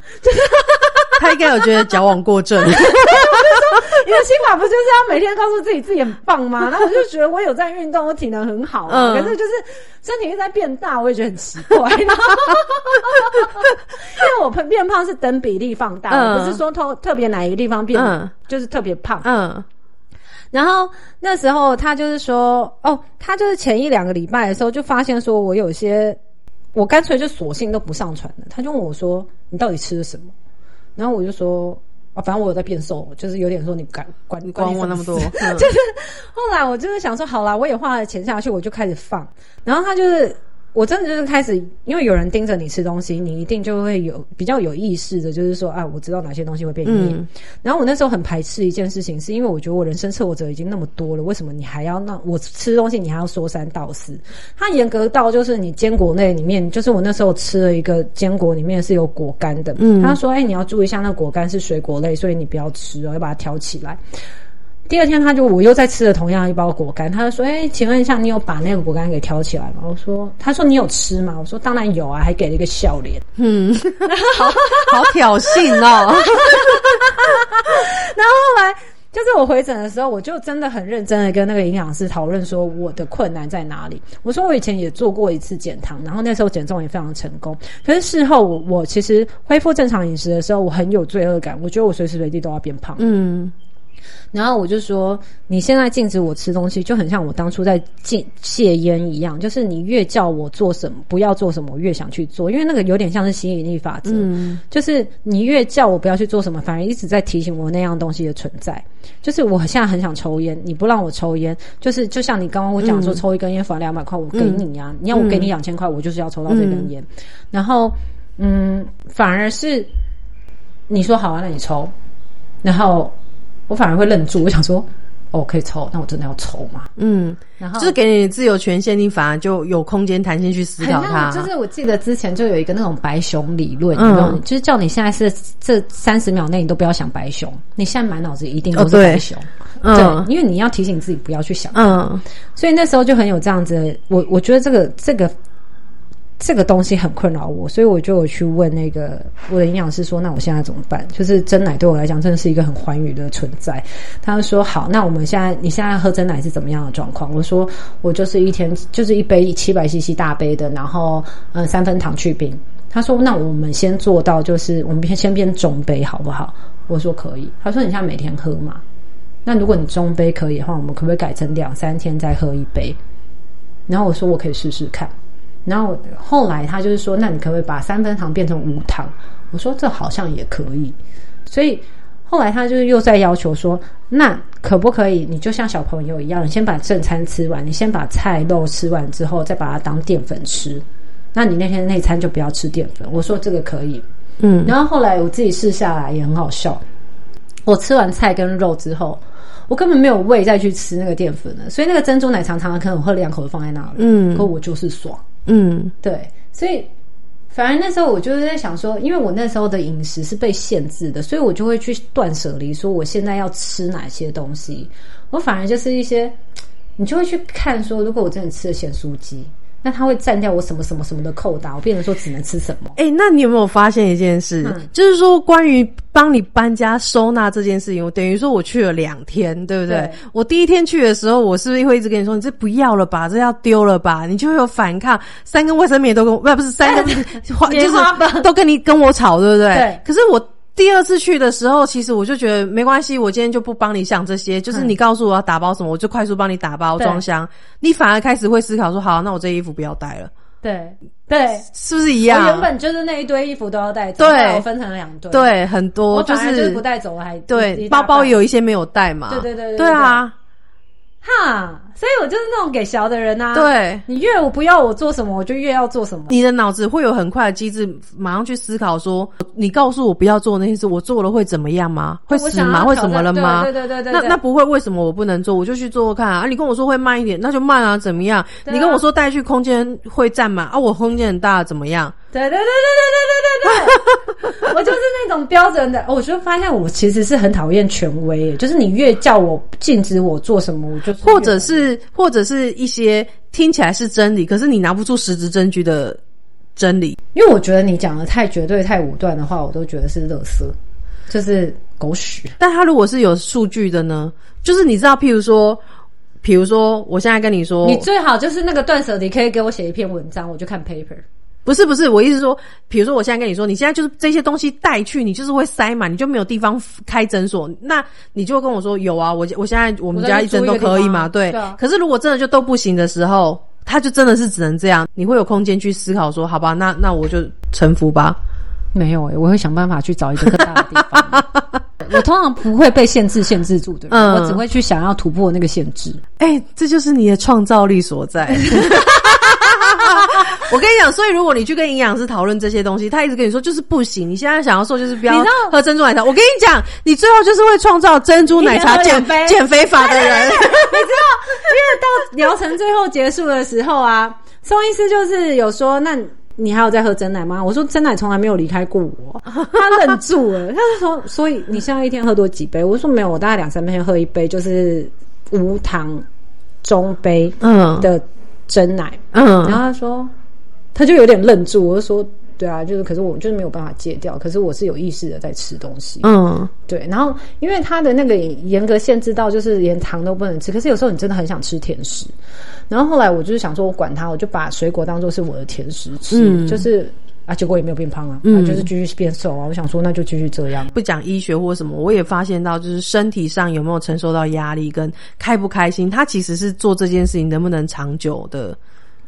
他应该有觉得矫枉过正。你的心法不就是要每天告诉自己自己很棒吗？然后我就觉得我有在运动，我体能很好，可是就是身体一直在变大，我也觉得很奇怪。因为我变胖是等比例放大，不是说特特别哪一个地方变就是特别胖。嗯。然后那时候他就是说，哦，他就是前一两个礼拜的时候就发现说我有些，我干脆就索性都不上传了。他就问我说：“你到底吃了什么？”然后我就说。啊，反正我有在变瘦，就是有点说你管管管我那么多，就是后来我就是想说，好啦，我也花了钱下去，我就开始放，然后他就是。我真的就是开始，因为有人盯着你吃东西，你一定就会有比较有意识的，就是说啊，我知道哪些东西会变腻。然后我那时候很排斥一件事情，是因为我觉得我人生挫折已经那么多了，为什么你还要让我吃东西？你还要说三道四？它严格到就是你坚果类里面，就是我那时候吃了一个坚果里面是有果干的。嗯，他说：“哎，你要注意一下，那果干是水果类，所以你不要吃哦，要把它挑起来。”第二天，他就我又在吃了同样一包果干，他就说：“哎，请问一下，你有把那个果干给挑起来吗？”我说：“他说你有吃吗？”我说：“当然有啊，还给了一个笑脸。”嗯，好好挑衅哦。然后后来就是我回诊的时候，我就真的很认真的跟那个营养师讨论说我的困难在哪里。我说我以前也做过一次减糖，然后那时候减重也非常成功。可是事后我我其实恢复正常饮食的时候，我很有罪恶感，我觉得我随时随地都要变胖。嗯。然后我就说，你现在禁止我吃东西，就很像我当初在禁戒烟一样，就是你越叫我做什么，不要做什么，我越想去做，因为那个有点像是吸引力法则，就是你越叫我不要去做什么，反而一直在提醒我那样东西的存在。就是我现在很想抽烟，你不让我抽烟，就是就像你刚刚我讲说，抽一根烟罚两百块，我给你呀，你要我给你两千块，我就是要抽到这根烟。然后，嗯，反而是你说好啊，那你抽，然后。我反而会愣住，我想说，哦，可以抽，那我真的要抽吗？嗯，然后就是给你自由权限，你反而就有空间弹性去思考它。就是我记得之前就有一个那种白熊理论，嗯，就是叫你现在是这三十秒内你都不要想白熊，你现在满脑子一定都是白熊，嗯，因为你要提醒自己不要去想，嗯，所以那时候就很有这样子，我我觉得这个这个。这个东西很困扰我，所以我就有去问那个我的营养师说：“那我现在怎么办？”就是真奶对我来讲真的是一个很欢愉的存在。他说：“好，那我们现在你现在喝真奶是怎么样的状况？”我说：“我就是一天就是一杯七百 CC 大杯的，然后嗯三分糖去冰。”他说：“那我们先做到就是我们先先变中杯好不好？”我说：“可以。”他说：“你现在每天喝嘛？那如果你中杯可以的话，我们可不可以改成两三天再喝一杯？”然后我说：“我可以试试看。”然后后来他就是说，那你可不可以把三分糖变成五糖？我说这好像也可以。所以后来他就是又在要求说，那可不可以？你就像小朋友一样，你先把正餐吃完，你先把菜肉吃完之后，再把它当淀粉吃。那你那天那餐就不要吃淀粉。我说这个可以。嗯。然后后来我自己试下来也很好笑。我吃完菜跟肉之后。我根本没有胃再去吃那个淀粉了，所以那个珍珠奶茶常常可能喝了两口就放在那里。嗯，可我就是爽。嗯，对，所以反而那时候我就是在想说，因为我那时候的饮食是被限制的，所以我就会去断舍离，说我现在要吃哪些东西。我反而就是一些，你就会去看说，如果我真的吃了咸酥鸡。那他会占掉我什么什么什么的扣打，我变成说只能吃什么？哎，那你有没有发现一件事？就是说关于帮你搬家收纳这件事情，我等于说我去了两天，对不对？我第一天去的时候，我是不是会一直跟你说，你这不要了吧，这要丢了吧？你就会有反抗，三根卫生棉都跟，不不是三根，就是都跟你跟我吵，对不对？对。可是我第二次去的时候，其实我就觉得没关系，我今天就不帮你想这些，就是你告诉我要打包什么，我就快速帮你打包装箱。你反而开始会思考说，好，那我这衣服不要带了。对对，是不是一样？我原本就是那一堆衣服都要带走，对，我分成两堆，对，很多就是不带走，还对，包包有一些没有带嘛，对对对对啊。哈，所以我就是那种给小的人呐。对，你越我不要我做什么，我就越要做什么。你的脑子会有很快的机制，马上去思考说，你告诉我不要做那些事，我做了会怎么样吗？会死吗？会什么了吗？对对对对。那那不会，为什么我不能做？我就去做做看啊！你跟我说会慢一点，那就慢啊，怎么样？你跟我说带去空间会占满啊，我空间很大，怎么样？对对对对对对对对，我就是那种标准的。我就发现我其实是很讨厌权威，就是你越叫我禁止我做什么，我就或者是或者是一些听起来是真理，可是你拿不出实质证据的真理。因为我觉得你讲的太绝对、太武断的话，我都觉得是垃圾，就是狗屎。但他如果是有数据的呢？就是你知道，譬如说，比如说，我现在跟你说，你最好就是那个断舍离，可以给我写一篇文章，我就看 paper。不是不是，我意思说，比如说我现在跟你说，你现在就是这些东西带去，你就是会塞嘛，你就没有地方开诊所，那你就会跟我说有啊，我我现在我们家一针都可以嘛，对。可是如果真的就都不行的时候，他就真的是只能这样，你会有空间去思考说，好吧，那那我就臣服吧。没有诶，我会想办法去找一个更大的地方。我通常不会被限制限制住的，我只会去想要突破那个限制。哎，这就是你的创造力所在。我跟你讲，所以如果你去跟营养师讨论这些东西，他一直跟你说就是不行。你现在想要瘦，就是不要喝珍珠奶茶。我跟你讲，你最后就是会创造珍珠奶茶减肥减肥法的人。你知道，因为到疗程最后结束的时候啊，宋医师就是有说，那你还有在喝真奶吗？我说真奶从来没有离开过我。他愣住了，他就说，所以你现在一天喝多几杯？我说没有，我大概两三天喝一杯，就是无糖中杯嗯的真奶嗯。然后他说。他就有点愣住，我就说：“对啊，就是，可是我就是没有办法戒掉。可是我是有意识的在吃东西，嗯，对。然后因为他的那个严格限制到，就是连糖都不能吃。可是有时候你真的很想吃甜食。然后后来我就是想说，我管他，我就把水果当做是我的甜食吃，就是啊，结果也没有变胖啊，嗯，就是继续变瘦啊。我想说，那就继续这样。不讲医学或什么，我也发现到，就是身体上有没有承受到压力，跟开不开心，他其实是做这件事情能不能长久的。”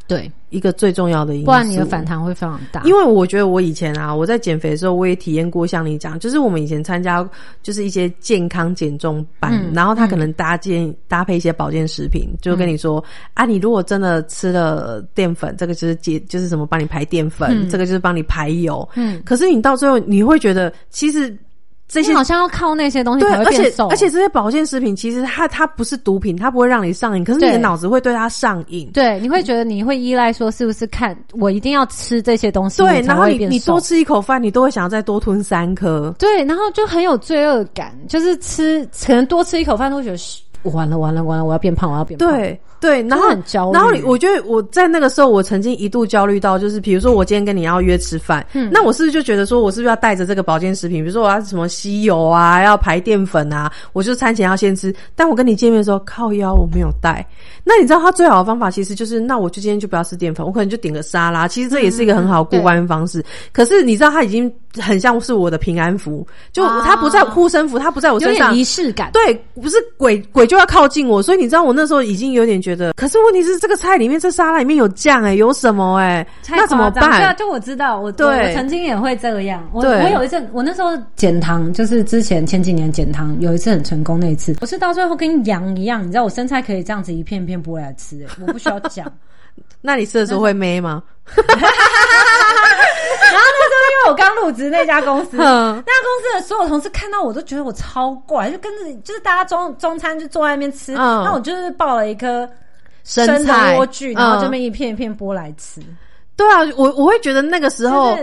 对，一个最重要的因素，不然你的反弹会非常大。因为我觉得我以前啊，我在减肥的时候，我也体验过像你讲，就是我们以前参加就是一些健康减重班，然后他可能搭建搭配一些保健食品，就跟你说啊，你如果真的吃了淀粉，这个就是解就是什么帮你排淀粉，这个就是帮你排油。嗯，可是你到最后你会觉得其实。这些好像要靠那些东西对，而且而且这些保健食品其实它它不是毒品，它不会让你上瘾，可是你的脑子会对它上瘾。对，你会觉得你会依赖说是不是看我一定要吃这些东西，对，然后你你多吃一口饭，你都会想要再多吞三颗。对，然后就很有罪恶感，就是吃可能多吃一口饭都会觉得完了完了完了，我要变胖，我要变胖。对。对，然后很焦虑。然后我觉得我在那个时候，我曾经一度焦虑到，就是比如说我今天跟你要约吃饭，嗯，那我是不是就觉得说我是不是要带着这个保健食品？比如说我要什么吸油啊，要排淀粉啊，我就餐前要先吃。但我跟你见面的时候靠腰我没有带。那你知道他最好的方法其实就是，那我就今天就不要吃淀粉，我可能就点个沙拉。其实这也是一个很好过关方式。可是你知道他已经很像是我的平安符，就他不在护身符，他不在我身上，仪式感。对，不是鬼鬼就要靠近我，所以你知道我那时候已经有点觉得，可是问题。是这个菜里面，这沙拉里面有酱哎，有什么哎？那怎么办？就我知道，我对，我曾经也会这样。我我有一阵，我那时候减糖，就是之前前几年减糖，有一次很成功。那一次，我是到最后跟羊一样，你知道，我生菜可以这样子一片片剥来吃，我不需要酱。那你吃的时候会咩吗？然后那时候因为我刚入职那家公司，那家公司的所有同事看到我都觉得我超怪，就跟着就是大家中中餐就坐在那边吃，那我就是抱了一颗。生菜莴苣，然后这边一片一片剥来吃。对啊，我我会觉得那个时候。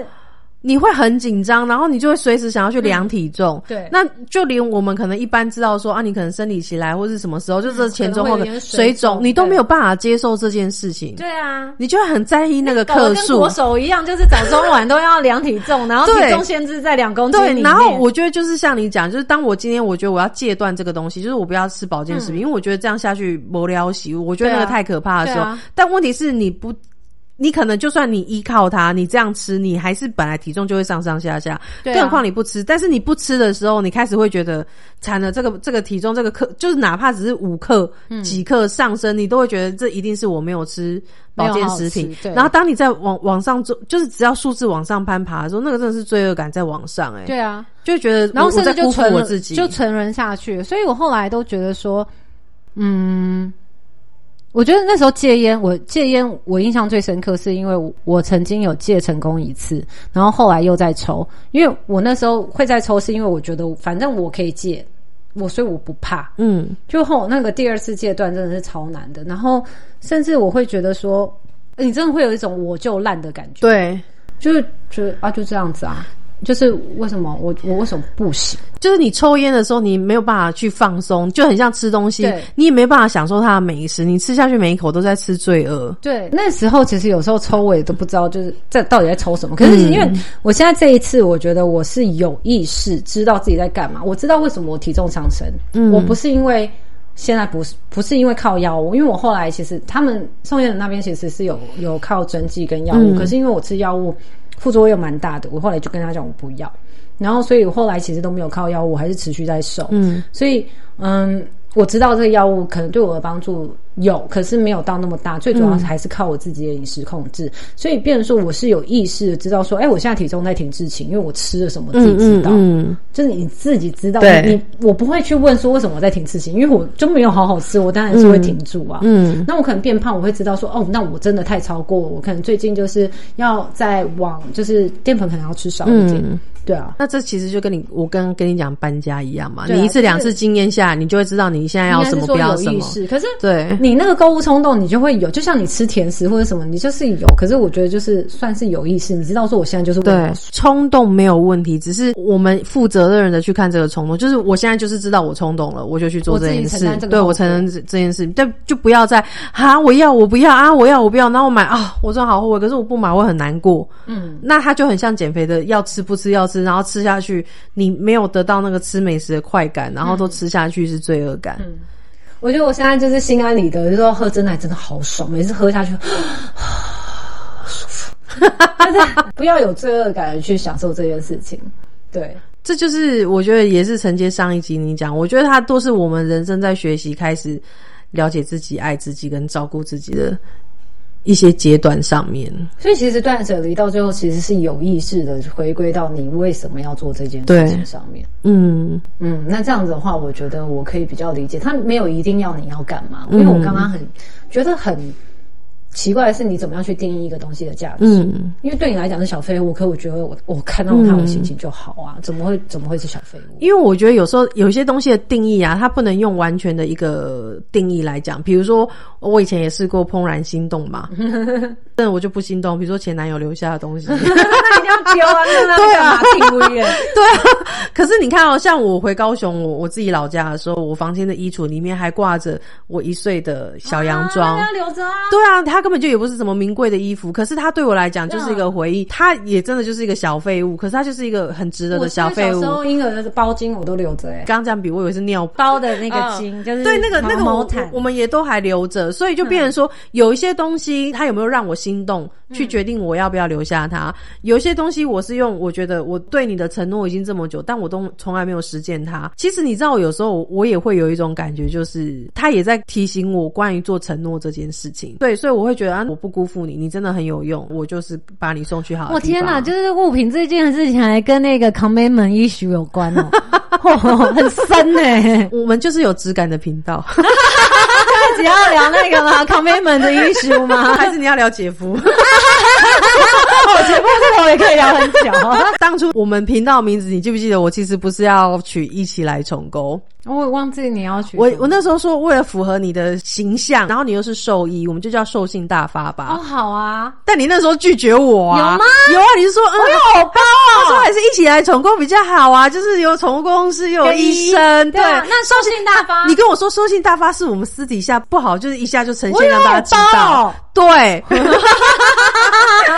你会很紧张，然后你就会随时想要去量体重。对，那就连我们可能一般知道说啊，你可能生理期来或是什么时候，就是前中后的水肿，你都没有办法接受这件事情。对啊，你就会很在意那个克数。跟国手一样，就是早中晚都要量体重，然后体重限制在两公斤对，然后我觉得就是像你讲，就是当我今天我觉得我要戒断这个东西，就是我不要吃保健食品，因为我觉得这样下去无聊洗，我觉得那个太可怕的时候。但问题是你不。你可能就算你依靠它，你这样吃，你还是本来体重就会上上下下。对啊。更何况你不吃，但是你不吃的时候，你开始会觉得惨了，这个这个体重这个克，就是哪怕只是五克、嗯。几克上升，你都会觉得这一定是我没有吃保健食品。然后当你在往往上走，就是只要数字往上攀爬的时候，那个真的是罪恶感在往上、哎，对啊，就觉得然后甚在就沉沦我自己，就沉沦下去。所以我后来都觉得说，嗯，我觉得那时候戒烟，我戒烟，我印象最深刻是因为我我曾经有戒成功一次，然后后来又在抽，因为我那时候会在抽，是因为我觉得反正我可以戒，我所以我不怕。嗯。就后那个第二次戒断真的是超难的，然后甚至我会觉得说，你真的会有一种我就烂的感觉，，对。就是觉得啊就这样子啊，就是为什么我我为什么不行？就是你抽烟的时候，你没有办法去放松，就很像吃东西，你也没办法享受它的美食，你吃下去每一口都在吃罪恶。对，那时候其实有时候抽我也都不知道，就是在到底在抽什么。可是嗯因为我现在这一次，我觉得我是有意识知道自己在干嘛，我知道为什么我体重上升，嗯我不是因为。现在不是不是因为靠药物，因为我后来其实他们宋燕人那边其实是有有靠针剂跟药物，嗯可是因为我吃药物副作用蛮大的，我后来就跟他讲我不要，然后所以我后来其实都没有靠药物，我还是持续在瘦。嗯，所以嗯，我知道这个药物可能对我的帮助有，可是没有到那么大。最主要还是靠我自己的饮食控制。所以，变成说我是有意识的知道说，哎、我现在体重在停滞期，因为我吃了什么，自己知道。嗯就是你自己知道，对你你我不会去问说为什么我在停滞期，因为我就没有好好吃，我当然是会停住啊。嗯那我可能变胖，我会知道说，哦，那我真的太超过，我可能最近就是要再往就是淀粉可能要吃少一点，嗯。对啊，那这其实就跟你我跟跟你讲搬家一样嘛，啊你一次两次经验下来，你就会知道你现在要什么，不要什么。可是对，你那个购物冲动，你就会有，就像你吃甜食或者什么，你就是有。可是我觉得就是算是有意识，你知道说我现在就是对，冲动没有问题，只是我们负责任的去看这个冲动。就是我现在就是知道我冲动了，我就去做这件事对我承认这这件事，但就不要再啊，我要我不要啊，我要我不要，然后我买啊，我真的好后悔，可是我不买我很难过。嗯，那他就很像减肥的，要吃不吃要吃，然后吃下去你没有得到那个吃美食的快感，然后都吃下去是罪恶感。我觉得我现在就是心安理得，就是说喝真奶真的好爽，每次喝下去 舒服，就是不要有罪恶感的去享受这件事情。对，这就是我觉得也是承接上一集你讲，我觉得它都是我们人生在学习开始了解自己、爱自己跟照顾自己的一些阶段上面。所以其实断舍离到最后其实是有意识的回归到你为什么要做这件事情上面。嗯嗯，那这样子的话，我觉得我可以比较理解，他没有一定要你要干嘛，因为我刚刚很觉得很奇怪的是，你怎么样去定义一个东西的价值？嗯，因为对你来讲是小废物，可我觉得我我看到它我心情就好啊，怎么会怎么会是小废物？因为我觉得有时候有些东西的定义啊，它不能用完全的一个定义来讲。比如说，我以前也试过怦然心动嘛，但我就不心动。比如说前男友留下的东西，那一定要丢啊，对啊 对啊，可是你看哦，像我回高雄，我我自己老家的时候，我房间的衣橱里面还挂着我一岁的小洋装。要留着啊。对啊，它根本就也不是什么名贵的衣服，可是它对我来讲就是一个回忆，它也真的就是一个小废物，可是它就是一个很值得的小废物我小时。候婴儿的包巾我都留着哎，刚刚这样比，我以为是尿包的那个巾就是对，那个那个我毛毯我，们也都还留着，所以就变成说，有一些东西它有没有让我心动，去决定我要不要留下它。有一些东西我是用，我觉得我对你的承诺已经这么久，但我都从来没有实践它。其实你知道，有时候我也会有一种感觉，就是他也在提醒我关于做承诺这件事情。对，所以我会觉得啊，我不辜负你，你真的很有用，我就是把你送去好我天哪，就是物品这件事情还跟那个 commitment issue 有关哦，哦很深呢。我们就是有质感的频道，只要聊那个吗？commitment 的 issue 吗？还是你要聊姐夫？我姐夫这头也可以聊很久。当初我们频道名字，你记不记得？我其实不是要取一起来重构，我也忘记你要去我我那时候说为了符合你的形象，然后你又是兽医，我们就叫兽性大发吧。哦好啊，但你那时候拒绝我啊？有吗？有啊，你是说嗯，我有包他说还是一起来宠物比较好啊，就是有宠物公司又有医生，对啊，那兽性大发，你跟我说兽性大发是我们私底下不好，就是一下就呈现让大家知道。包。对，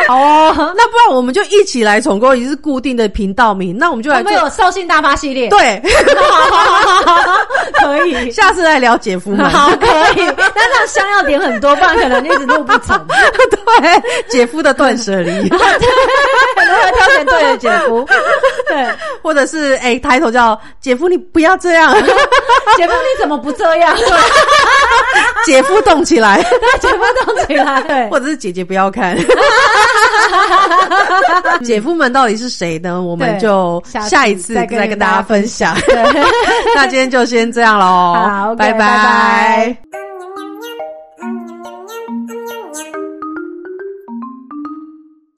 好哦，那不然我们就一起来宠购，已经是固定的频道名，那我们就来做我们有兽性大发系列，对，可以。下次再聊姐夫们。好，可以，但这样香要点很多，不然可能一直录不成。对，姐夫的断舍离，对的姐夫？对，或者是哎、抬头叫姐夫，你不要这样，姐夫你怎么不这样？姐夫动起来，姐夫动起来，对，或者是姐姐不要看。姐夫们到底是谁呢？我们就下一次再跟大家分享。那今天就先这样喽，拜拜